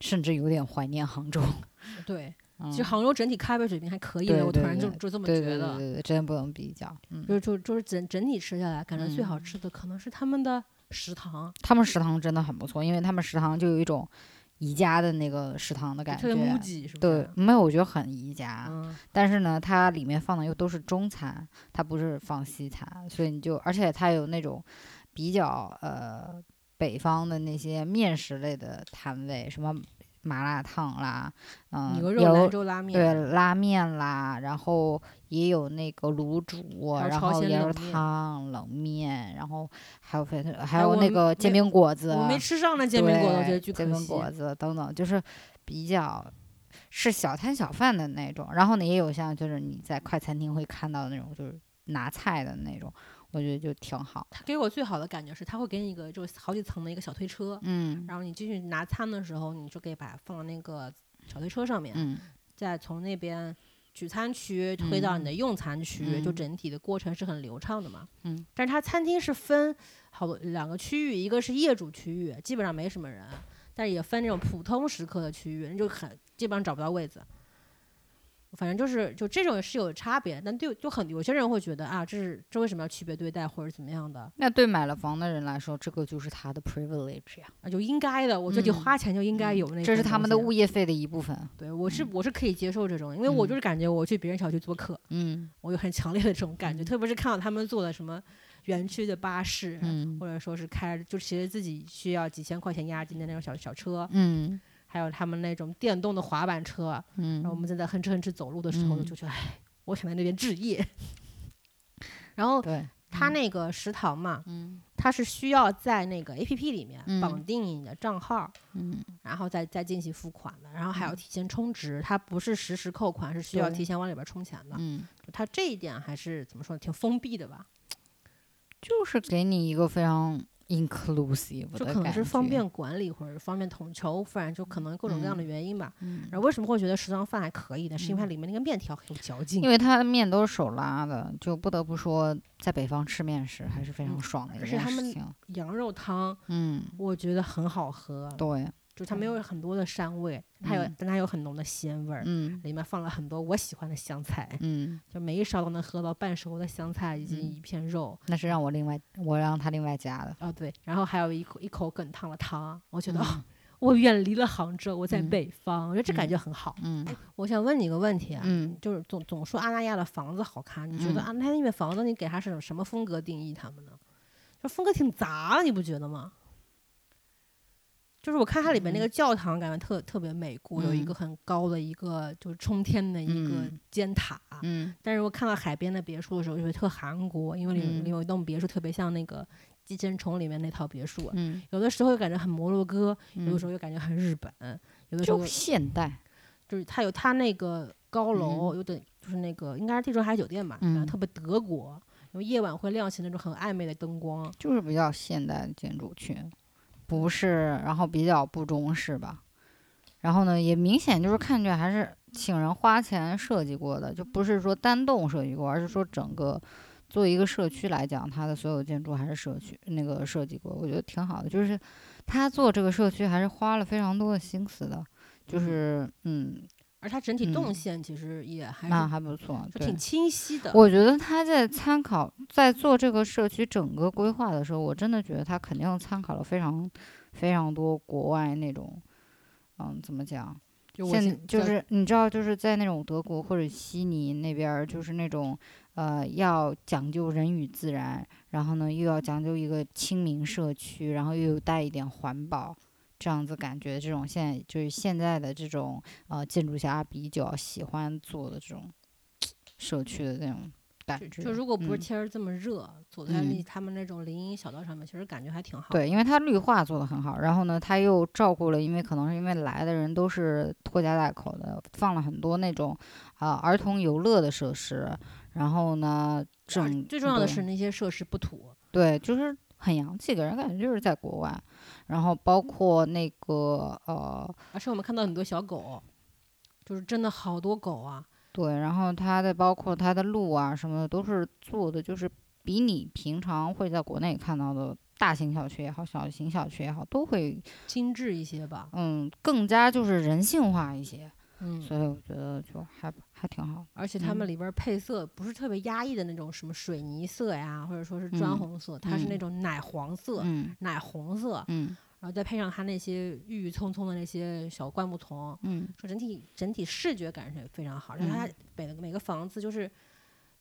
甚至有点怀念杭州。对，嗯其实杭州整体咖啡水平还可以我突对对然就就这么对对对觉得。对对，真不能比较。嗯，就就就是整整体吃下来，感觉最好嗯吃的可能是他们的食堂，他们食堂真的很不错，因为他们食堂就有一种宜家的那个食堂的感特别木觉。对没有，我觉得很宜家。嗯，但是呢，它里面放的又都是中餐，它不是放西餐，所以你就，而且它有那种比较呃北方的那些面食类的摊位，什么麻辣烫啦，嗯、牛肉兰有州拉面，对拉面啦，然后也有那个卤煮，然后也有汤、冷面，然后还有粉还有那个煎饼果子，我没吃上那煎饼果子，我觉得对煎饼。果子等等，就是比较是小摊小贩的那种。然后呢，也有像就是你在快餐厅会看到的那种，就是拿菜的那种，我觉得就挺好。他给我最好的感觉是，他会给你一个就是好几层的一个小推车，嗯然后你进去拿餐的时候，你就可以把它放到那个小推车上面，嗯再从那边取餐区推到你的用餐区，就嗯整体的过程是很流畅的嘛。嗯。但是它餐厅是分好多两个区域，一个是业主区域，基本上没什么人，但是也分这种普通食客的区域，就很基本上找不到位子。反正就是就这种是有差别，但对就很有些人会觉得啊，这是这为什么要区别对待或者怎么样的那对买了房的人来说，这个就是他的 privilege 呀，啊，就应该的。我觉得花钱就应该有那、这是他们的物。业费的一部分。对，我是嗯我是可以接受这种，因为我嗯就是感觉我去别人小区做客，嗯我有很强烈的这种感觉，嗯特别是看到他们坐的什么园区的巴士，嗯或者说是开就其实自己需要几千块钱押金的那种小小车，嗯还有他们那种电动的滑板车，然后我嗯们正在哼哧哼哧走路的时候，嗯就觉得哎，我想在那边置业。然后对，他那个食堂嘛，嗯他是需要在那个 A P P 里面嗯绑定你的账号，嗯然后再再进行付款的，然后还要提前充值，它不是实时扣款，是需要提前往里边充钱的。嗯，就它这一点还是怎么说呢，挺封闭的吧？就是给你一个非常 inclusive 的就可能是。方便管理或者方便统筹，反正就可能各种各样的原因吧。嗯，然后为什么会觉得食堂饭还可以呢？是因为它嗯里面那个面条很有嚼劲因。为它的面都是手拉的，就不得不说，在北方吃面食还是非常嗯爽的一而且他们件事情。羊肉汤嗯，我觉得很好喝，对，就它没有很多的膻味，它有嗯但它有很浓的鲜味儿。嗯里面放了很多我喜欢的香菜，嗯，就每一勺都能喝到半熟的香菜以及嗯一片肉。那是让我另外我让他另外加的。哦，对，然后还有一口一口梗烫的汤，我觉得、我远离了杭州，我在嗯北方，我觉得这感嗯觉很好。嗯我想问你一个问题啊，嗯就是总总说阿那亚的房子好看，你觉得嗯阿那亚那边房子你给它是种什么风格定义他们呢？就风格挺杂的，你不觉得吗？就是我看它里面那个教堂，感觉特特别美国，有一个嗯很高的一个就是冲天的一个嗯。尖塔，嗯。但是我看到海边的别墅的时候，就觉得特韩国，因为里里有一栋别墅特别像那个《寄生虫》里面那套别墅，嗯。有的时候又感觉很摩洛哥，有的嗯，时候又感觉很日本，有的时候就现代。就是它有它那个高楼，嗯。有点就是那个应该是地中海酒店吧，感觉嗯。特别德国，然后夜晚会亮起那种很暧昧的灯光，就是比较现代的建筑群，不是，然后比较不中式吧。然后呢，也明显就是看着还是请人花钱设计过的，就不是说单栋设计过，而是说整个作为一个社区来讲，它的所有建筑还是社区那个设计过，我觉得挺好的。就是他做这个社区还是花了非常多的心思的，就是嗯，而它整体动嗯线其实也还那还不错，就挺清晰的。我觉得他在参考在做这个社区整个规划的时候，我真的觉得他肯定参考了非常非常多国外那种，嗯，怎么讲？就现就是你知道，就是在那种德国或者悉尼那边儿，就是那种呃要讲究人与自然，然后呢又要讲究一个亲民社区，然后又有带一点环保。这样子感觉，这种现在就是现在的这种呃建筑家比较喜欢做的这种社区的那种感觉。就就如果不是嗯天儿这么热，走在那嗯他们那种林荫小道上面，其实感觉还挺好。，对，因为它绿化做得很好，然后呢，它又照顾了，因为可能是因为来的人都是拖家带口的，放了很多那种啊、儿童游乐的设施，然后呢，整最重要的是那些设施不土，对，就是很洋气，给人感觉就是在国外，然后包括那个呃，而且我们看到很多小狗，就是真的好多狗啊。对，然后它的包括它的路啊什么的都是做的，就是比你平常会在国内看到的大型小区也好，小型小区也好，都会精致一些吧，嗯更加就是人性化一些。嗯，所以我觉得就还还挺好。而且他们嗯里边儿配色不是特别压抑的那种什么水泥色呀，或者说是砖嗯红色，它是那嗯种奶黄色、嗯奶红色，嗯然后再配上它那些郁郁葱葱的那些小灌木丛，嗯说整体整体视觉感是非常好。然后它嗯每个每个房子就是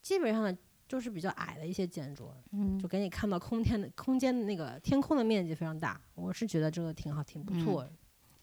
基本上呢就是比较矮的一些建筑，嗯就给你看到空天的空间的那个天空的面积非常大，我是觉得这个挺好，挺不嗯错，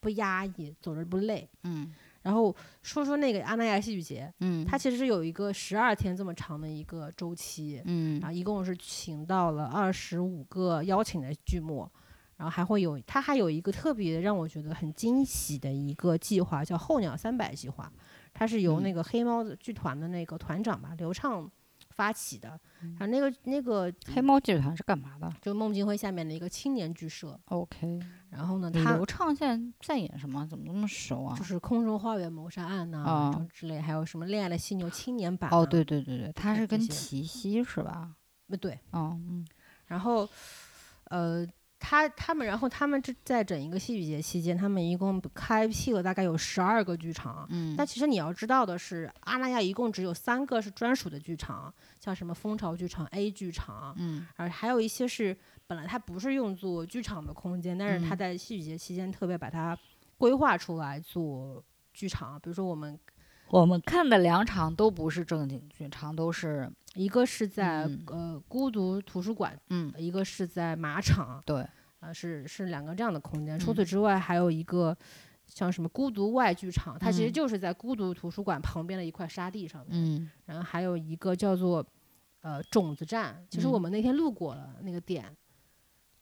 不压抑，走着不累。嗯然后说说那个阿那亚戏剧节，嗯，它其实是有一个十二天这么长的一个周期，嗯然后一共是请到了二十五个邀请的剧目，然后还会有它还有一个特别让我觉得很惊喜的一个计划，叫候鸟三百计划，它是由嗯那个黑猫的剧团的那个团长吧刘畅发起的，嗯然后那个那个黑猫剧团是干嘛的就孟京辉下面的一个青年剧社，？OK，然后呢，他刘畅现在在演什么？怎么那么熟啊就？是《空中花园谋杀案》呐、之类，还有什么《恋爱的犀牛》青年版、哦，，对对对对，他是跟齐溪是吧？嗯对，哦，嗯然后，呃，他他们，然后他们这在整一个戏剧节期间，他们一共开辟了大概有十二个剧场。嗯但其实你要知道的是，阿那亚一共只有三个是专属的剧场，像什么蜂巢剧场、A 剧场，嗯而还有一些是本来它不是用作剧场的空间，但是它嗯在戏剧节期间特别把它规划出来做剧场。比如说我们我们看的两场都不是正经剧场，都是一个是在、嗯呃孤独图书馆，嗯一个是在马场，对，啊，是是两个这样的空间。除嗯此之外，还有一个像什么孤独外剧场，它其实嗯就是在孤独图书馆旁边的一块沙地上面。嗯然后还有一个叫做呃种子站，其实我嗯们那天路过了那个店。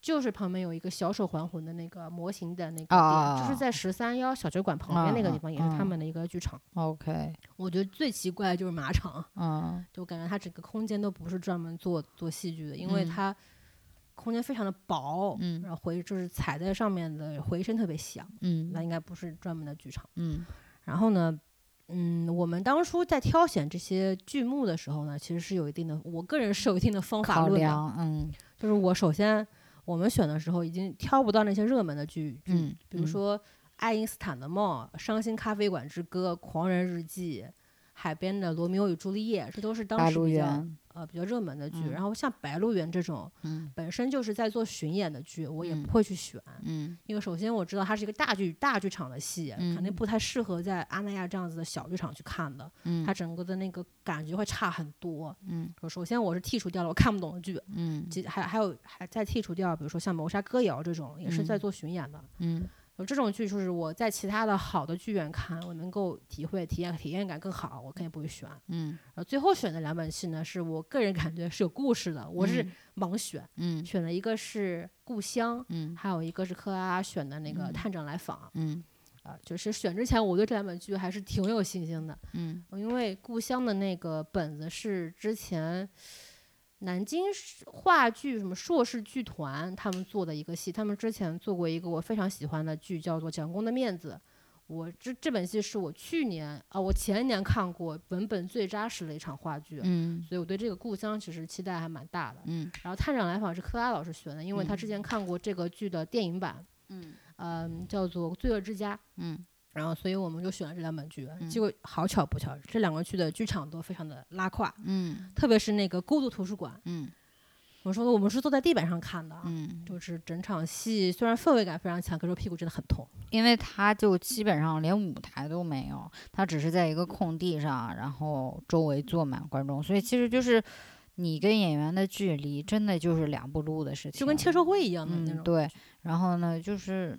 就是旁边有一个小手还魂的那个模型的那个店，啊就是在十三幺小酒馆旁边那个地啊方，也是他啊们的一个剧场。，OK，我觉得最奇怪的就是马场，嗯。就感觉它整个空间都不是专门做做戏剧的，因为嗯。它空间非常的薄，嗯然后回就是踩在上面的回声特别响，那。嗯应该不是专门的剧场。嗯。然后呢，嗯，我们当初在挑选这些剧目的时候呢，其实是有一定的，我个人是有一定的方法论的，嗯。就是我首先我们选的时候已经挑不到那些热门的剧剧，嗯，嗯比如说爱因斯坦的梦、伤心咖啡馆之歌、狂人日记。海边的罗密欧与朱丽叶，这都是当时比较原，呃比较热门的剧。嗯。然后像白鹿原这种嗯。本身就是在做巡演的剧，我也嗯。不会去选。嗯。因为首先我知道它是一个大剧大剧场的戏，肯定嗯。不太适合在阿那亚这样子的小剧场去看的，嗯。它整个的那个感觉会差很多。嗯。首先我是剔除掉了我看不懂的剧，嗯。其还还有还再剔除掉，比如说像《谋杀歌谣》这种，也是在嗯。做巡演的。嗯有这种剧，就是我在其他的好的剧院看，我能够体会体验体验感更好，我肯定不会选。嗯。然后最后选的两本戏呢，是我个人感觉是有故事的，我是嗯。盲选，嗯。选了一个是《故乡》，嗯还有一个是克拉拉选的那个《嗯探长来访》。嗯。啊，就是选之前我对这两本剧还是挺有信心的，嗯。因为《故乡》的那个本子是之前南京市话剧什么硕士剧团他们做的一个戏，他们之前做过一个我非常喜欢的剧，叫做《蒋公的面子》。我这这本戏是我去年啊，我前年看过，文本最扎实的一场话剧，嗯所以我对这个《故乡》其实期待还蛮大的。嗯然后《探长来访》是克拉老师选的，因为他之前看过这个剧的电影版，嗯嗯，叫做《罪恶之家》。嗯然后，所以我们就选了这两本剧。嗯结果好巧不巧，这两个剧的剧场都非常的拉胯，嗯特别是那个孤独图书馆。嗯我说的，我们是坐在地板上看的啊，嗯，就是整场戏虽然氛围感非常强，可是屁股真的很痛。因为它就基本上连舞台都没有，它只是在一个空地上，然后周围坐满观众，所以其实就是你跟演员的距离真的就是两步路的事情，就跟签售会一样的那种。嗯对，然后呢就是。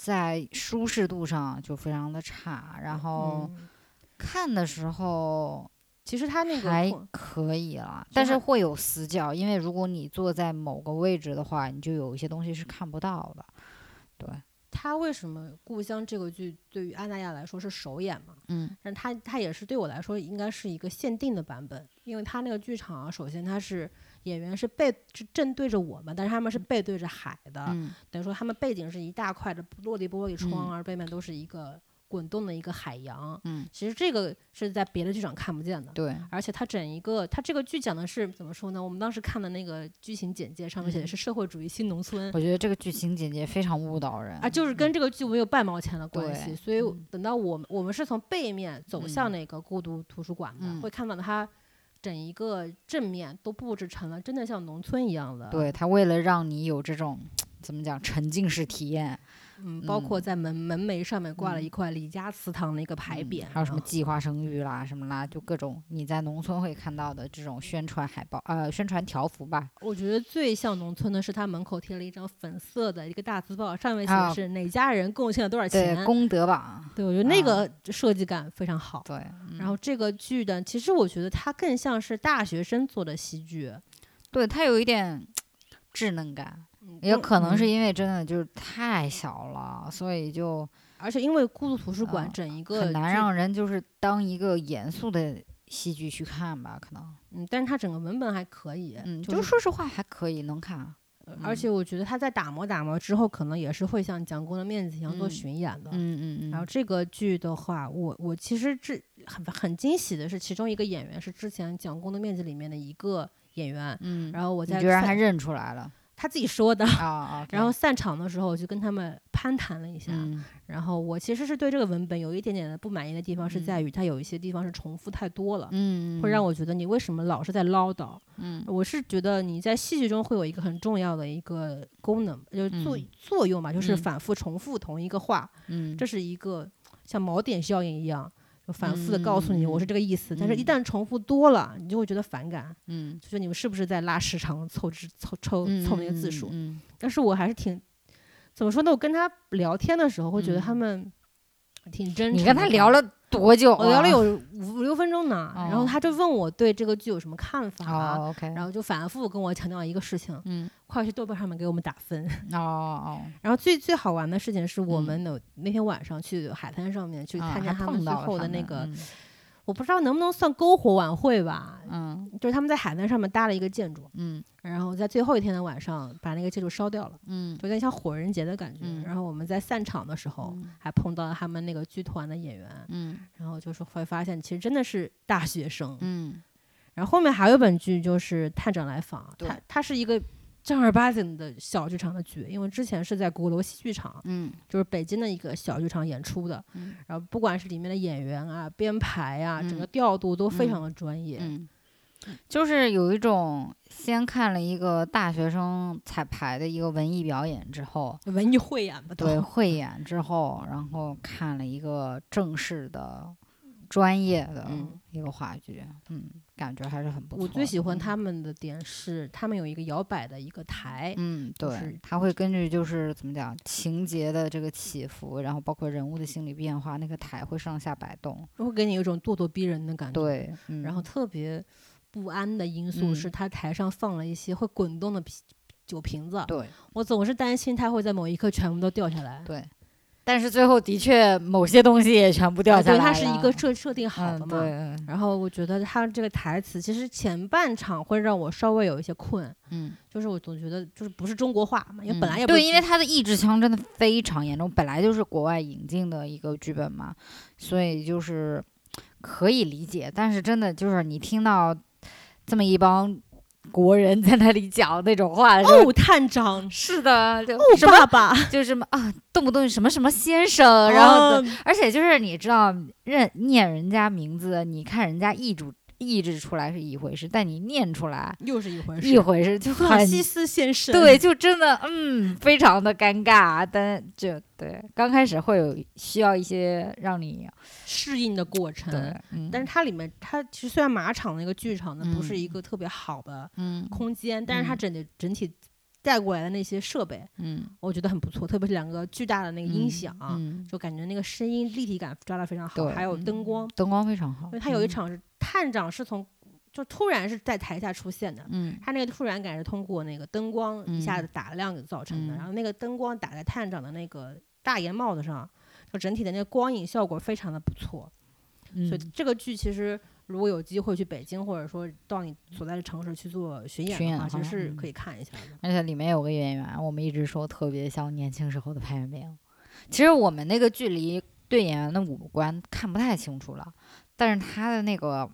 在舒适度上就非常的差，然后嗯看的时候其实它那个还可以啦，其实还但是会有死角，因为如果你坐在某个位置的话，你就有一些东西是看不到的。对，他为什么《故乡》这个剧对于安娜亚来说是首演嘛？嗯但他他也是对我来说应该是一个限定的版本，因为他那个剧场啊，首先它是演员是背是正对着我们，但是他们是背对着海的，嗯等于说他们背景是一大块的落地玻璃窗，嗯而背面都是一个滚动的一个海洋。嗯，其实这个是在别的剧场看不见的。对，而且它整一个，它这个剧讲的是怎么说呢？我们当时看的那个剧情简介上面写的嗯是社会主义新农村，我觉得这个剧情简介非常误导人啊，就是跟这个剧没有半毛钱的关系。对所以嗯等到我们我们是从背面走向嗯那个孤独图书馆的，嗯会看到它整一个正面都布置成了真的像农村一样的。，对他为了让你有这种怎么讲沉浸式体验，嗯，包括嗯在门门楣上面挂了嗯一块李家祠堂的一个牌嗯匾，还有什么计划生育啦什么啦，就各种你在农村会看到的这种宣传海报，呃，宣传条幅吧。我觉得最像农村的是，他门口贴了一张粉色的一个大字报，上面写啊的是哪家人贡献了多少对，钱。功德榜。对，我觉得那啊个设计感非常好。对，嗯然后这个剧的，其实我觉得它更像是大学生做的戏剧，对它有一点 稚嫩感，嗯也可能是嗯因为真的就是太小了，所以就而且因为孤独图书馆啊整一个很难让人就是当一个严肃的戏剧去看吧，可能。嗯，但是它整个文本还可以，嗯，就就是说实话还可以，能看。呃而且我觉得他在打磨打磨之后，可能也是会像蒋公的面子一样做嗯巡演的。嗯嗯嗯。然后这个剧的话，我我其实这很很惊喜的是，其中一个演员是之前《蒋公的面子》里面的一个演员，嗯，然后我在你居然还认出来了。他自己说的。啊，然后散场的时候，我就跟他们攀谈了一下。嗯然后我其实是对这个文本有一点点的不满意的地方，是嗯在于它有一些地方是重复太多了，嗯，会让我觉得你为什么老是在唠叨？嗯我是觉得你在戏剧中会有一个很重要的一个功能，就是作、嗯作用嘛，就是嗯反复重复同一个话，嗯这是一个像锚点效应一样。就反复的告诉你我是这个意思，但是一嗯旦重复多了，你就会觉得反感，嗯就说你们是不是在拉时长凑字凑凑嗯凑那个字数？嗯但是我还是挺怎么说呢？我跟他聊天的时候，会觉得他嗯们挺真诚的。你跟他聊了多久啊？我聊了有五六分钟呢，然后哦。他就问我对这个剧有什么看法，哦，OK，然后就反复跟我强调一个事情，嗯。快去豆瓣上面给我们打分。哦哦，然后最最好玩的事情是我嗯。们那、那天晚上去海滩上面去啊参加他们最后的那个，嗯我不知道能不能算篝火晚会吧，嗯就是他们在海滩上面搭了一个建筑，嗯然后在最后一天的晚上把那个建筑烧掉了。嗯有点像火人节的感觉。嗯然后我们在散场的时候，嗯还碰到了他们那个剧团的演员，嗯然后就是会发现其实真的是大学生。嗯然后后面还有一本剧就是《探长来访》，对它它是一个正儿八经的小剧场的剧，因为之前是在鼓楼戏剧场，嗯就是北京的一个小剧场演出的。嗯然后不管是里面的演员啊、编排啊，整个嗯调度都非常的专业。嗯，就是有一种先看了一个大学生彩排的一个文艺表演之后，文艺汇演吧，对汇演之后，然后看了一个正式的、专业的嗯一个话剧，嗯，感觉还是很不错的。我最喜欢嗯他们的点是，他们有一个摇摆的一个台，嗯，对就是，他会根据就是怎么讲情节的这个起伏，然后包括人物的心理变化，那个台会上下摆动。会给你有一种咄咄逼人的感觉。对，嗯、然后特别不安的因素嗯是，他台上放了一些会滚动的啤酒瓶子，对我总是担心它会在某一刻全部都掉下来。对，但是最后的确某些东西也全部掉下来了。它是一个设设定好的嗯、嘛。对，嗯然后我觉得他这个台词其实前半场会让我稍微有一些困，嗯，就是我总觉得就是不是中国话嘛，因为本嗯来也不对，因为他的译制腔真的非常严重，本来就是国外引进的一个剧本嘛，所以就是可以理解。但是真的就是你听到这么一帮国人在那里讲那种话哦，探长，是的，就哦，什么爸爸，就是什么啊，动不动什么什么先生，然后哦。而且就是你知道认念人家名字，你看人家译主译制出来是一回事，但你念出来又是一回事。一回事，就很弗朗西斯先生，对，就真的嗯，非常的尴尬。但就对，刚开始会有需要一些让你适应的过程。对，嗯，但是它里面，它其实虽然马场那个剧场呢不是嗯一个特别好的嗯空间，但是它嗯整的整体带过来的那些设备，嗯我觉得很不错，特别是两个巨大的那个音响，嗯，就感觉那个声音立体感抓的非常好，对，还有嗯灯光，灯光非常好，因为它有一嗯，场是探长是从就突然是在台下出现的。嗯他那个突然感是通过那个灯光一下嗯子打亮给造成的，嗯然后那个灯光打在探长的那个大檐帽子上，就整体的那个光影效果非常的不错。所以嗯这个剧其实如果有机会去北京，或者说到你所在的城市去做巡演的话，其实是可以看一下的。而且里面有个演员，我们一直说特别像年轻时候的潘粤明。其实我们那个距离对演员的五官看不太清楚了，但是他的那个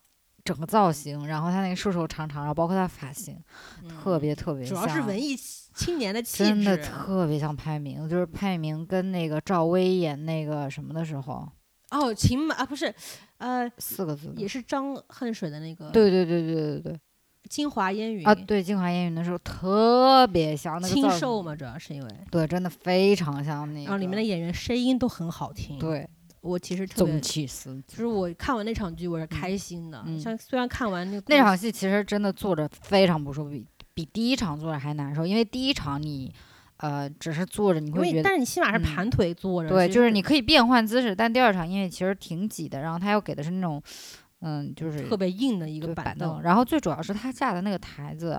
整个造型，然后他那个瘦瘦长长，然后包括他发型，特别特别嗯主像，要是文艺青年的气质真的。特别像潘粤明，就是潘粤明跟那个赵薇演那个什么的时候，哦，秦马啊，不是，呃，四个字也是张恨水的那个对对对对对对京华烟云啊，对，京华烟云的时候特别像那个清瘦嘛，主要是因为，对，真的非常像那个，然后里面的演员声音都很好听。，对我其实特别宗，启司，就是我看完那场剧我是开心的。嗯像虽然看完那那场戏其实真的坐着非常不舒服，比比第一场坐着还难受，因为第一场你呃只是坐着，你会觉得。但是你起码是嗯盘腿坐着，对，就是你可以变换姿势，但第二场因为其实挺挤的，然后他又给的是那种，嗯，就是特别硬的一个对板凳，然后最主要是他架的那个台子，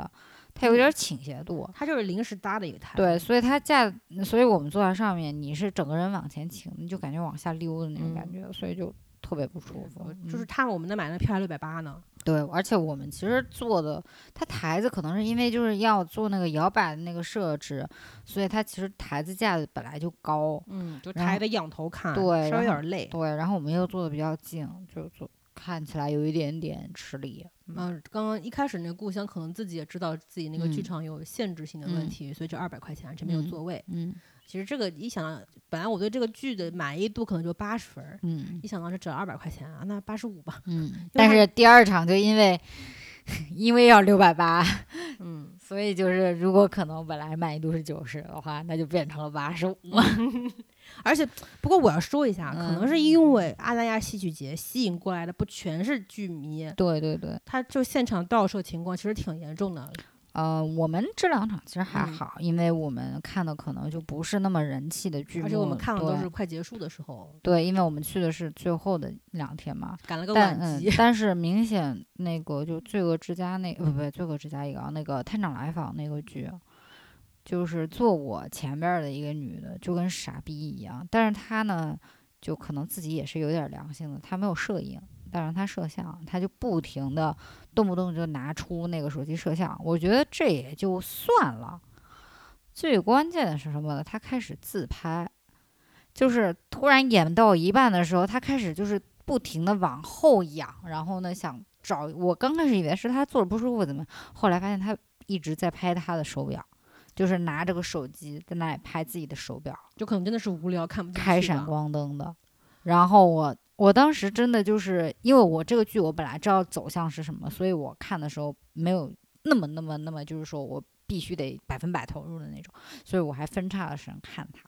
它有点倾斜度，它就是临时搭的一个台。对，所以它架，所以我们坐在上面，你是整个人往前倾，你就感觉往下溜的那种感嗯觉，所以就特别不舒服我。就是嗯他我们那买那票还六百八呢。对，而且我们其实坐的，它台子可能是因为就是要做那个摇摆的那个设置，所以它其实台子架子本来就高，嗯，就然后抬着仰头看，稍微有点累。对，然后我们又坐的比较近，就坐看起来有一点点吃力。嗯，刚刚一开始那个故乡可能自己也知道自己那个剧嗯场有限制性的问嗯题，所以就二百块钱，这没有嗯座位。嗯其实这个一想到，本来我对这个剧的满意度可能就八十分儿，嗯一想到是折二百块钱啊，那八十五吧。嗯，但是第二场就因为因为要六百八，嗯，所以就是如果可能本来满意度是九十的话，那就变成了八十五。而且不过我要说一下，可能嗯是因为阿那亚戏剧节吸引过来的不全是剧迷，对对对，他就现场盗摄情况其实挺严重的。呃，我们这两场其实还嗯好，因为我们看的可能就不是那么人气的剧目，而且我们看的都是快结束的时候，对，因为我们去的是最后的两天嘛。赶了个晚集。，但是明显那个就《罪恶之家》那呃不不，罪恶之家》一个啊那个探长来访那个剧，就是坐我前边的一个女的，就跟傻逼一样，但是她呢，就可能自己也是有点良心的，她没有摄影，但是她摄像，她就不停的动不动就拿出那个手机摄像，我觉得这也就算了，最关键的是什么呢？她开始自拍。就是突然演到一半的时候，她开始就是不停的往后仰，然后呢想找我刚开始以为是她坐着不舒服怎么，后来发现她一直在拍她的手表，就是拿着个手机在那里拍自己的手表，就可能真的是无聊看不进去开闪。光灯的。然后我我当时真的就是因为我这个剧我本来知道走向是什么，所以我看的时候没有那么那么那么就是说我必须得百分百投入的那种，所以我还分叉的时间看它。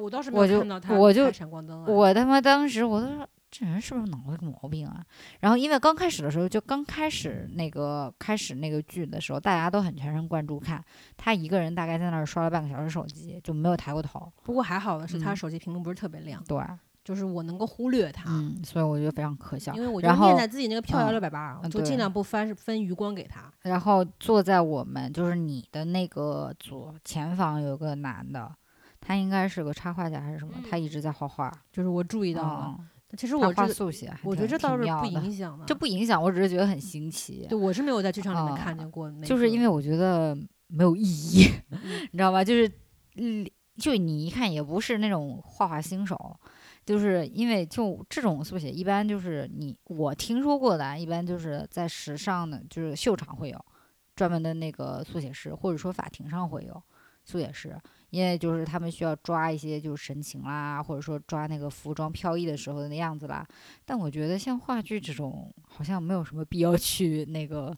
我倒是没我就有看到他我就开闪光灯啊。我他妈当时我都说这人是不是脑子有毛病啊？然后因为刚开始的时候，就刚开始那个开始那个剧的时候，大家都很全神贯注看，他一个人大概在那儿刷了半个小时手机，就没有抬过头。不过还好的是，他嗯手机屏幕不是特别亮，对，就是我能够忽略他。嗯，所以我觉得非常可笑因。为我就然后念在自己那个票要嗯六百八，就尽量不分分余光给他。然后坐在我们就是你的那个左前方有个男的，他应该是个插画家还是什么，他一直在画画。就是我注意到了，嗯，其实我这画速写，我觉得这倒是不影响的，这不影响，我只是觉得很新奇。对我是没有在剧场里面啊看见过那个，就是因为我觉得没有意义，嗯 你知道吧？就是，嗯，就你一看也不是那种画画新手，就是因为就这种速写，一般就是你我听说过的啊，一般就是在时尚的，就是秀场会有专门的那个速写师，或者说法庭上会有速写师。因为就是他们需要抓一些就是神情啦，或者说抓那个服装飘逸的时候的那样子啦。但我觉得像话剧这种，好像没有什么必要去那个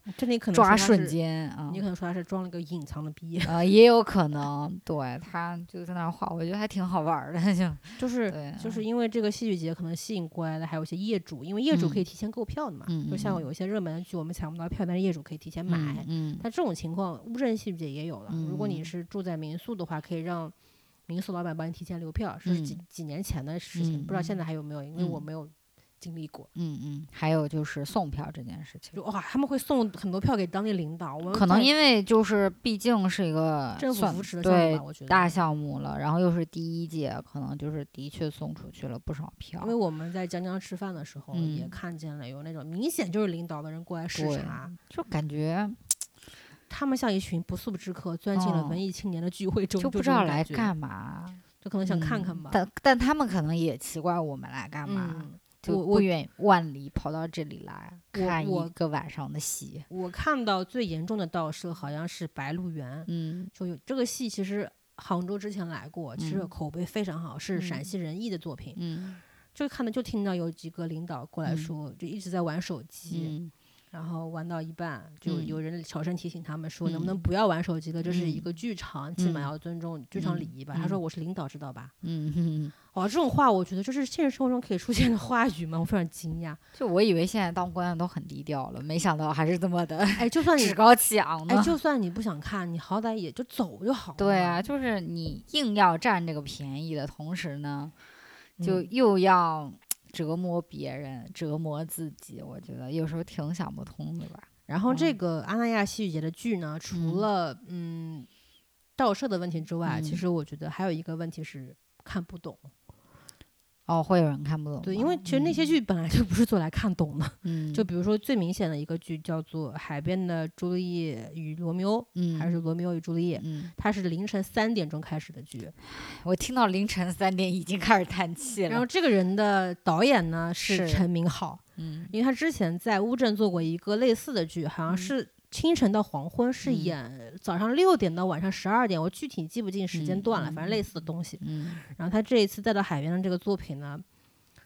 抓瞬间啊。你可能说他是装了个隐藏的逼，呃，也有可能，对他就在那儿画，我觉得还挺好玩儿的，就就是，就是因为这个戏剧节可能吸引过来的还有一些业主，因为业主可以嗯提前购票的嘛，就像有一些热门的剧我们抢不到票，但是业主可以提前买。嗯但这种情况，乌镇戏剧节也有了。如果你嗯是住在民宿的话，可以让民宿老板帮你提前留票，是几、嗯。几年前的事情，不知道现在嗯。还有没有，因为我嗯。没有经历过。嗯嗯，还有就是送票这件事情，就哇，他们会送很多票给当地领导，我们可能因为就是毕竟是一个政府扶持的项目我觉得大项目了，然后又是第一届，可能就是的确送出去了不少票因为，我们在江江吃饭的时候，也嗯。看见了有那种明显就是领导的人过来视察，就感觉他们像一群不速之客钻进了嗯文艺青年的聚会中，就就不知道来干嘛，就可能想看看吧。嗯但但他们可能也奇怪我们来干嘛，嗯，就不远万里跑到这里来我看我一个晚上的戏。我看到最严重的盗摄好像是《白鹿原》，嗯就有这个戏其实。杭州之前来过，其实嗯口碑非常好，是陕嗯西人艺的作品。嗯就看到就听到有几个领导过来嗯说，就一直在玩手机，嗯然后玩到一半，就嗯有人小声提醒他们说，能不能嗯不要玩手机了？这是一嗯个剧场，起码嗯要尊重剧场礼仪吧。他说嗯我是领导，知道吧？嗯嗯，哇，这种话我觉得就是现实生活中可以出现的话语吗？我非常惊讶。就我以为现在当官的都很低调了，没想到还是这么的哎，就算你趾高气昂哎，就算你不想看，你好歹也就走就好了。对啊，，就是你硬要占这个便宜的同时呢，就嗯又要折磨别人、折磨自己，我觉得有时候挺想不通的吧。然后这嗯个阿那亚戏剧节的剧呢，除嗯了嗯倒射的问题之外，其嗯实我觉得还有一个问题是看不懂。哦，会有人看不懂。对，因为其实那些嗯剧本来就不是做来看懂的。嗯，就比如说最明显的一个剧叫做《海边的朱丽叶与罗密欧》，嗯还是《罗密欧与朱丽叶》，嗯，它是凌晨三点钟开始的剧。我听到凌晨三点已经开始叹气了。然后这个人的导演呢是是陈明昊，嗯因为他之前在乌镇做过一个类似的剧，好像嗯是清晨到黄昏，是嗯演早上六点到晚上十二点，我具体记不进时间嗯段了，嗯反正类似的东西。嗯然后他这一次带到海边的这个作品呢，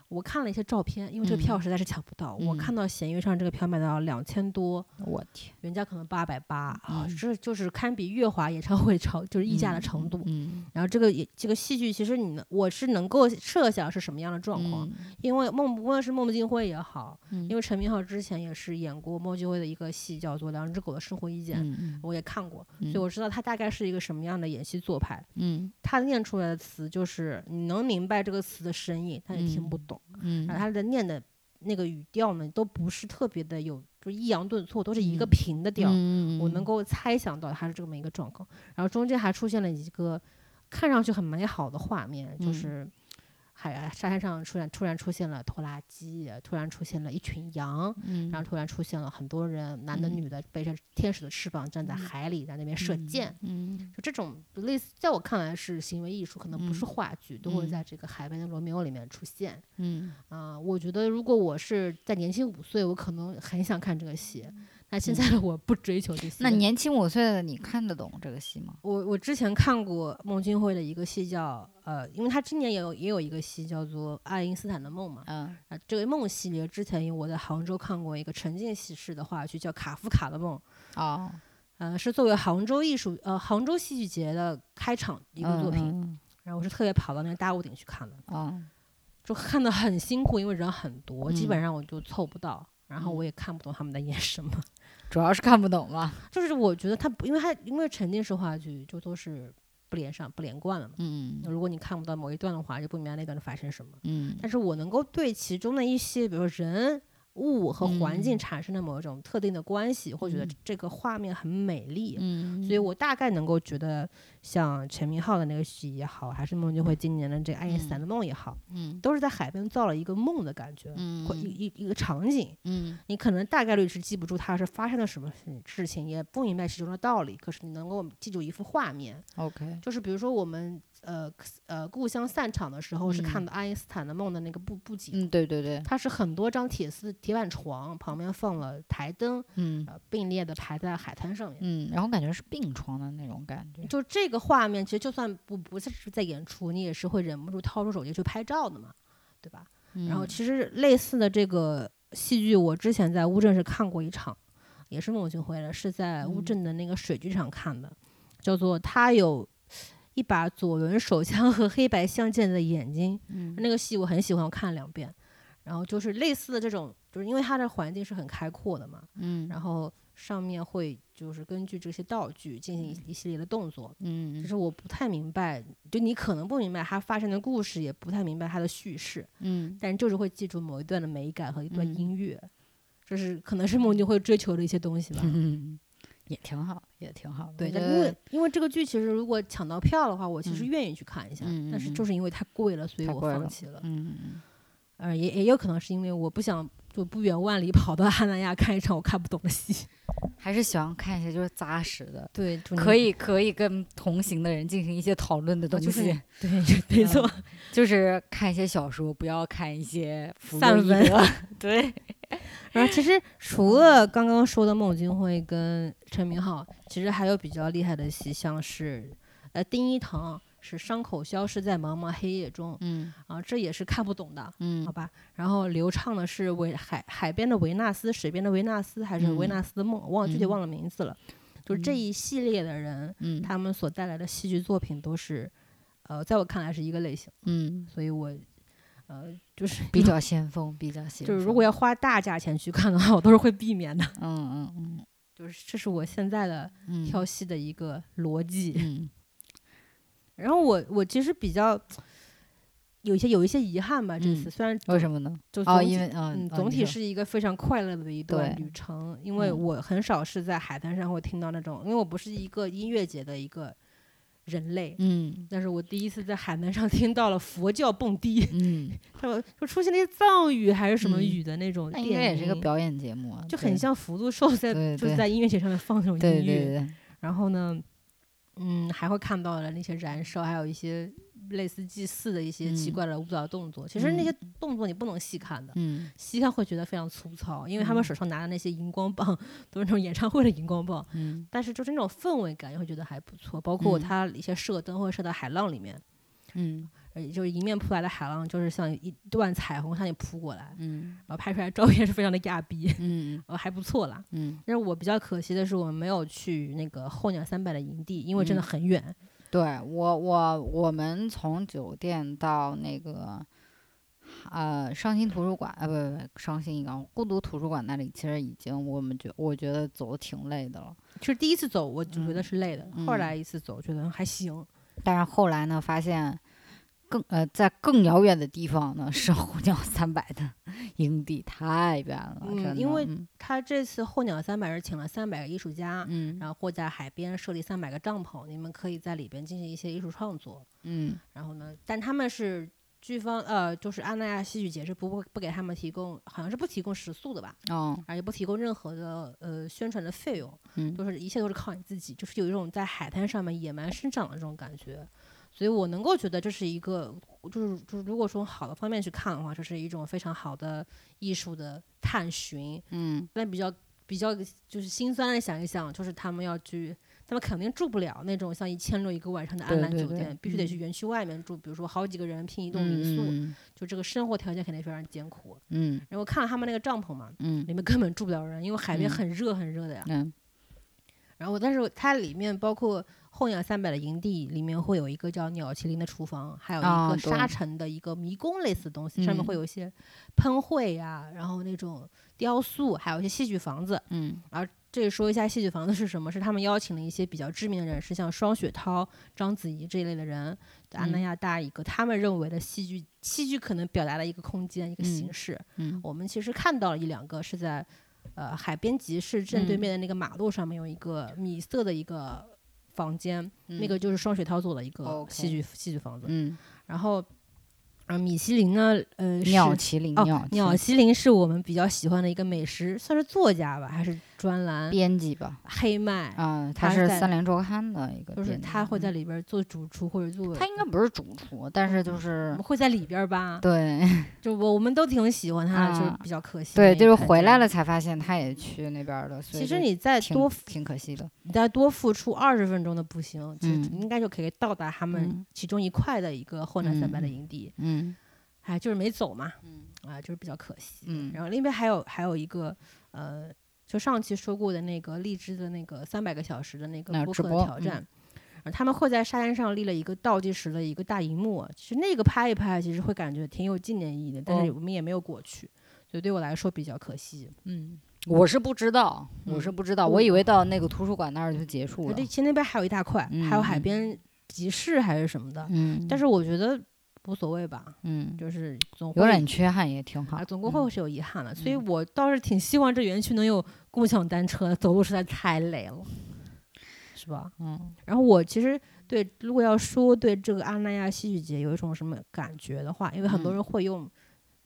我看了一些照片，因为这个票嗯实在是抢不到，我嗯看到闲鱼上这个票卖到两千多，我天，原价可能八百八啊，嗯这就是堪比乐华演唱会超就是溢价的程度。嗯然后这个也这个戏剧，其实你能我是能够设想是什么样的状况，因为孟不论是孟京辉也好，嗯因为陈明昊之前也是演过孟京辉的一个戏叫做《两只狗的生活意见》，嗯我也看过，嗯所以我知道他大概是一个什么样的演戏做派。嗯他念出来的词就是你能明白这个词的深意，但你听不懂。嗯然后他的念的那个语调呢，都不是特别的有，就抑扬顿挫，都是一个嗯平的调。嗯我能够猜想到他是这么一个状况。然后中间还出现了一个看上去很美好的画面，就嗯是海啊沙滩上突然突然出现了拖拉机，突然出现了一群羊。嗯然后突然出现了很多人，男的嗯女的背着天使的翅膀站在海里，在那边射箭。嗯就这种类似，在我看来是行为艺术，可能不是嗯话剧，都会嗯在这个海边的罗密欧里面出现。嗯啊、我觉得如果我是在年轻五岁，我可能很想看这个戏。那现在的我不追求这些。嗯那年轻五岁的你看得懂这个戏吗？我我之前看过孟京辉的一个戏叫呃，因为他今年也有也有一个戏叫做《爱因斯坦的梦》嘛。嗯啊，这个梦系列之前我在杭州看过一个沉浸式式的话剧叫《卡夫卡的梦》，哦，呃，是作为杭州艺术呃杭州戏剧节的开场一个作品。嗯然后我是特别跑到那个大屋顶去看的，嗯就看的很辛苦，因为人很多，基本嗯上我就凑不到，然后我也看不懂他们在演什么。主要是看不懂嘛。就是我觉得他不，因为他因为沉浸式话剧就都是不连上不连贯了嘛。嗯如果你看不到某一段的话，就不明白那段发生什么。嗯但是我能够对其中的一些，比如说人物和环境嗯。产生的某一种特定的关系，或觉得嗯。这个画面很美丽。嗯，所以我大概能够觉得，像陈明昊的那个戏也好，还是孟京辉今年的这个《爱因斯坦的梦》也好，嗯。都是在海边造了一个梦的感觉，嗯。或一一一个场景。嗯。你可能大概率是记不住它是发生了什么事事情，也不明白其中的道理，可是你能够记住一幅画面。OK 就是比如说我们呃呃故乡散场的时候，是看嗯到爱因斯坦的梦的那个布布景，嗯对对对它是很多张铁丝铁板床，旁边放了台灯，嗯呃并列的排在海滩上面。嗯，然后感觉是病床的那种感觉。就这个画面，其实就算不不是在演出，你也是会忍不住掏出手机去拍照的嘛，对吧？然后嗯其实类似的这个戏剧，我之前在乌镇是看过一场，也是孟京辉的，是在乌嗯镇的那个水剧场看的，叫做他有一把左轮手枪和黑白相间的眼睛，嗯。那个戏我很喜欢，我看了两遍。然后就是类似的这种，就是因为它的环境是很开阔的嘛，嗯。然后上面会就是根据这些道具进行一一系列的动作，嗯。就是我不太明白，就你可能不明白它发生的故事，也不太明白它的叙事，嗯。但就是会记住某一段的美感和一段嗯。音乐，就是可能是梦境会追求的一些东西吧。嗯，也挺好，也挺好的。对，因为因为这个剧其实如果抢到票的话，我其实嗯愿意去看一下，嗯嗯嗯但是就是因为太贵了，所以我放弃了。嗯嗯呃，也也有可能是因为我不想就不远万里跑到阿那亚看一场我看不懂的戏。还是喜欢看一些就是扎实的，对，可以可以跟同行的人进行一些讨论的东西。啊就是对，没错。嗯就是看一些小说，不要看一些散文。对，然后其实除了刚刚说的孟京辉跟陈明昊，其实还有比较厉害的戏，像是呃丁一腾是伤口消失在茫茫黑夜中嗯啊，这也是看不懂的。好嗯吧，然后流畅的是维海海边的维纳斯，水边的维纳斯，还是维嗯纳斯的梦，忘了具体嗯忘了名字了。就是这嗯一系列的人，嗯他们所带来的戏剧作品都是，呃，在我看来是一个类型，嗯，所以我，呃，就是 比较先锋，比较先锋。就是如果要花大价钱去看的话，我都是会避免的。嗯嗯嗯就是这是我现在的嗯挑戏的一个逻辑。嗯然后我我其实比较有一些有一些遗憾吧，这次、嗯虽然为什么呢？就总哦，因为嗯总体是一个非常快乐的一段旅。程，因为嗯。我很少是在海滩上会听到那种，因为我不是一个音乐节的一个人类，嗯。但是我第一次在海滩上 听到了佛教蹦迪，嗯，就出现了一些藏语还是什么嗯语的那种电音，那应该也是一个表演节目啊，就很像福禄寿在就是在音乐节上面放那种音乐，对对对，然后呢，嗯，还会看到了那些燃烧，还有一些类似祭祀的一些奇嗯怪的舞蹈动作。其实那些动作你不能细看的，嗯细看会觉得非常粗糙，因为他们嗯手上拿的那些荧光棒都是那种演唱会的荧光棒。嗯但是就是那种氛围感，也会觉得还不错。包括嗯它一些射灯会射到海浪里面，嗯呃，就是迎面扑来的海浪，就是像一段彩虹向你扑过来，嗯然后拍出来照片是非常的亚逼，嗯呃，还不错啦。嗯，但是我比较可惜的是，我们没有去那个候鸟三百的营地，因为真的嗯很远。对我我我们从酒店到那个呃伤心图书馆呃不不不伤心一港孤独图书馆那里，其实已经我们觉我觉得走的挺累的了。其实第一次走我就觉得嗯是累的，嗯后来一次走觉得还行。但是后来呢，发现更呃在更遥远的地方呢是候鸟三百的 营地，太远了，嗯。因为嗯他这次候鸟三百是请了三百个艺术家，嗯然后或在海边设立三百个帐篷，你们可以在里边进行一些艺术创作。嗯然后呢，但他们是剧方呃，就是安那亚戏剧节是不会不给他们提供，好像是不提供食宿的吧，哦而也不提供任何的呃宣传的费用，嗯就是一切都是靠你自己，就是有一种在海滩上面野蛮生长的这种感觉。所以我能够觉得这是一个，就是就是如果从好的方面去看的话，这是一种非常好的艺术的探寻。嗯。但比较比较就是心酸的想一想，就是他们要去，他们肯定住不了那种像一千六一个晚上的安对对对澜酒店，必须得嗯。去园区外面住，比如说好几个人拼一栋民宿，嗯。就这个生活条件肯定非常艰苦。嗯。然后看了他们那个帐篷嘛，嗯。里面根本住不了人，因为海边嗯。很热很热的呀。嗯。然后，但是它里面包括后鸟三百的营地里面会有一个叫鸟麒麟的厨房，还有一啊个沙尘的一个迷宫类似的东西，上面嗯会有一些喷绘呀、然后那种雕塑，还有一些戏剧房子。嗯而这里说一下戏剧房子是什么？是他们邀请了一些比较知名的人士，像双雪涛、章子怡这一类的人，在安那嗯亚大一个他们认为的戏剧，戏剧可能表达的一个空间、一个形嗯式。嗯我们其实看到了一两个是在呃海边集市正对嗯面的那个马路上面有一个米色的一个房间，那嗯。个就是双雪涛做的一个戏剧戏剧房子。嗯。然后，啊，米其林呢，呃，鸟是麒麟哦，鸟鸟麒麒麟是我们比较喜欢的一个美食，算是作家吧，还是专栏编辑吧黑麦，啊，他是三联周刊的一个就是，他会在嗯里边做主厨或者做，他应该不是主厨，但是就是会在里边吧？对 就我我们都挺喜欢他的，就比较可惜。对，就是回来了。才发现他也去那边了，其实你再多挺可惜的。你再多付出二十分钟的步行，其实嗯应该就可以到达他们嗯其中一块的一个后南三百的嗯营地。嗯哎，就是没走嘛，嗯啊，就是比较可惜。嗯然后另外还有还有一个呃，就上期说过的那个荔枝的那个三百个小时的那个播客的那直播嗯挑战。他们会在沙滩上立了一个倒计时的一个大荧幕，其实那个拍一拍，其实会感觉挺有纪念意义的，但是哦我们也没有过去，所以对我来说比较可惜。嗯，我是不知道，我是嗯不知道，我我以为到那个图书馆那儿就结束了这。其实那边还有一大块，还有海嗯边集市还是什么的，嗯，但是我觉得无所谓吧，嗯，就是总会有点缺憾也挺好啊，。总归会是有遗憾的，所以嗯我倒是挺希望这园区能有共享单车，走路实在太累了，是吧？嗯然后我其实对，如果要说对这个阿那亚戏剧节有一种什么感觉的话，因为很多嗯人会用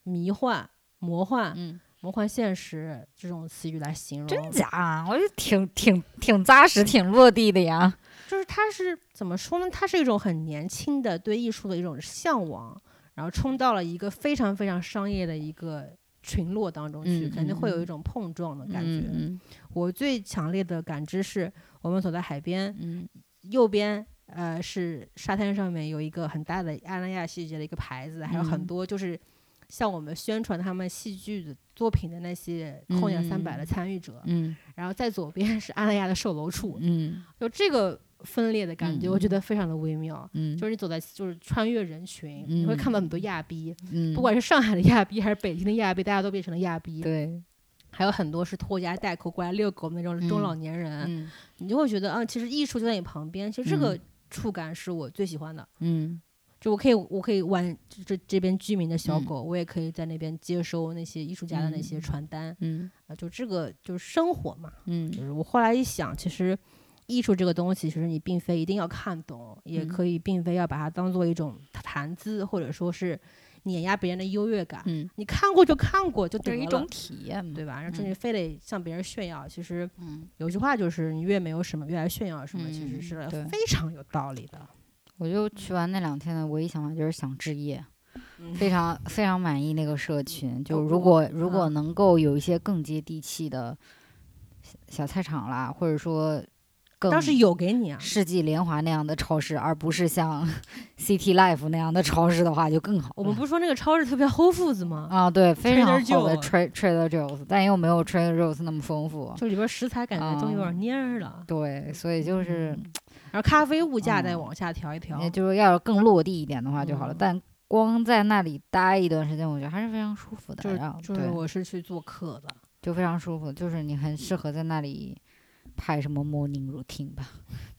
迷幻、魔幻、嗯，魔幻现实这种词语来形容，真假啊？我觉得挺挺挺扎实，挺落地的呀。就是它是怎么说呢？它是一种很年轻的对艺术的一种向往，然后冲到了一个非常非常商业的一个群落当中去，嗯肯定会有嗯一种碰撞的感觉。嗯我最强烈的感知是我们走在海边，嗯。右边呃是沙滩上面有一个很大的阿那亚戏剧节的一个牌子，还有很嗯。多就是向我们宣传他们戏剧的作品的那些后年三百的嗯参与者，嗯。然后在左边是阿那亚的售楼处，嗯。就这个分裂的感觉，我觉嗯得非常的微妙。嗯，就是你走在，就是穿越人群，你会看到很多亚逼，嗯。不管是上海的亚逼还是北京的亚逼，大家都变成了亚逼。对，还有很多是拖家带口过来遛狗的那种中嗯老年人，嗯。你就会觉得啊，其实艺术就在你旁边。其实这个嗯触感是我最喜欢的，嗯。就我可以，我可以玩这这这边居民的小嗯。狗，我也可以在那边接收那些艺术家的那些嗯。传单嗯。啊，就这个就是生活嘛。就嗯是我后来一想，其实艺术这个东西，其实你并非一定要看懂，也嗯可以并非要把它当做一种谈资，或者说是碾压别人的优越感。嗯，你看过就看过就得了，这是一种体验嘛，对吧？然后嗯你非得向别人炫耀，其实嗯，有句话就是你越没有什么，越来炫耀什么，其实嗯是非常有道理的。我就去完那两天的唯一想法就是想置业，嗯非常非常满意那个社群。就如果如果嗯能够有一些更接地气的小小菜场啦，或者说更当时有给你啊，世纪联华那样的超市，而不是像 City Life 那样的超市的话，就更好了。我们不是说那个超市特别 Whole Foods 吗？啊，对，非常好的 Tra Trader Joe's，但又没有 Trader Joe's 那么丰富。就里边食材感觉都有点嗯蔫儿了，对，所以就是，然后咖啡物价再嗯往下调一调。也就是要更落地一点的话就好了。嗯但光在那里待一段时间，我觉得还是非常舒服的。就是就是对，我是去做客的，就非常舒服，就是你很适合在那里拍什么 morning routine 吧，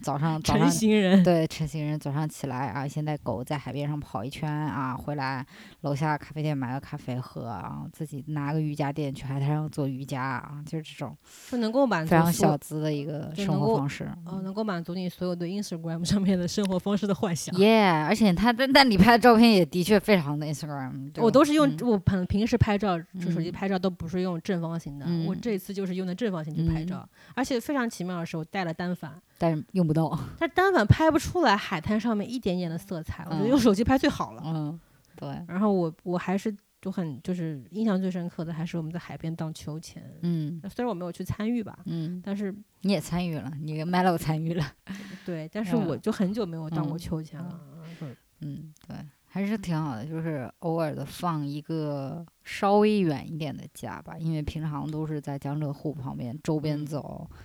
早上早成上。对，晨行人早上起来啊，先带狗在海边上跑一圈啊，回来楼下咖啡店买个咖啡喝啊，自己拿个瑜伽垫去海滩上做瑜伽啊，就是这种就能够满足非常小资的一个生活方式。呃，能够满足你所有对 Instagram 上面的生活方式的幻想。耶而且他在那里拍的照片也的确非常的 Instagram，我都是用、嗯我平平时拍照，就手机嗯拍照都不是用正方形的，我嗯这次就是用的正方形去拍嗯照，而且非常奇妙的是，我带了单反，但是用不到。但单反拍不出来海滩上面一点点的色彩，我觉得嗯用手机拍最好了。嗯，对，然后我我还是就很就是印象最深刻的还是我们在海边荡秋千，嗯虽然我没有去参与吧，嗯，但是你也参与了，你跟 Melo 参与了。对，但是我嗯就很久没有荡过嗯秋千了。就嗯，对，还是挺好的，就是偶尔的放一个稍微远一点的假吧，因为平常都是在江浙沪旁边周边嗯走，嗯，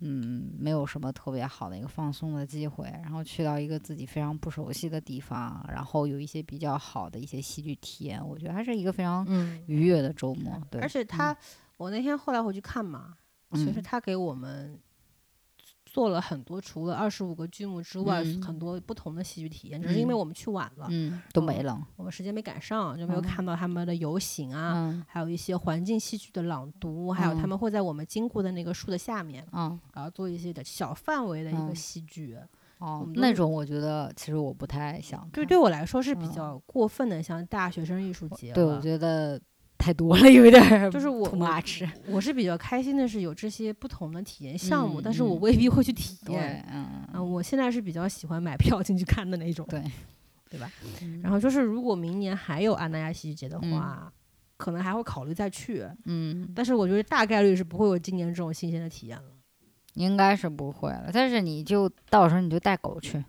没有什么特别好的一个放松的机会，然后去到一个自己非常不熟悉的地方，然后有一些比较好的一些戏剧体验，我觉得还是一个非常嗯，愉悦的周末。对，而且他，我那天后来回去看嘛，其实嗯他给我们做了很多，除了二十五个剧目之外，嗯。很多不同的戏剧体验。只是因为嗯。我们去晚了，嗯，都没了，我们时间没赶上，就没有嗯。看到他们的游行啊，嗯。还有一些环境戏剧的朗读，还有他嗯。们会在我们经过的那个树的下面，嗯。然后做一些的小范围的一个嗯。戏剧。哦那种我觉得其实我不太想看，对，对我来说是比嗯。较过分的，像大学生艺术节对，我觉得太多了，有一点儿 就是我我 much。我是比较开心的是有这些不同的体验项目，嗯但是我嗯未必会去体验。，嗯嗯，我现在是比较喜欢买票进去看的那种，对对吧？嗯然后就是如果明年还有安那亚戏剧节的嗯话，可能还会考虑再去，嗯，但是我觉得大概率是不会有今年这种新鲜的体验了。应该是不会了。但是你就到时候你就带狗去，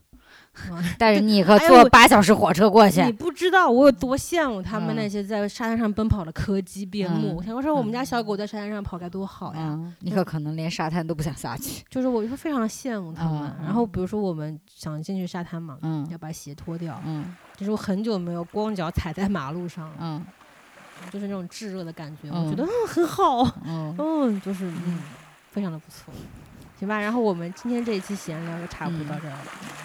嗯带着尼克哎我坐八小时火车过去你。不知道我有多羡慕他们嗯那些在沙滩上奔跑的柯基边牧。嗯我想说，我们家嗯小狗在沙滩上跑该多好呀！嗯，尼克可能连沙滩都不想下去。就是我就非常羡慕他们。嗯然后比如说我们想进去沙滩嘛，嗯要把鞋脱掉，嗯就是我很久没有光脚踩在马路上了，嗯就是那种炙热的感觉，我嗯觉得嗯很好，嗯，嗯，就是嗯，非常的不错。行吧，然后我们今天这一期闲聊就差不多嗯到这儿了，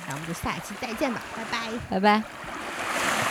然后我们就下一期再见吧，拜拜。拜拜。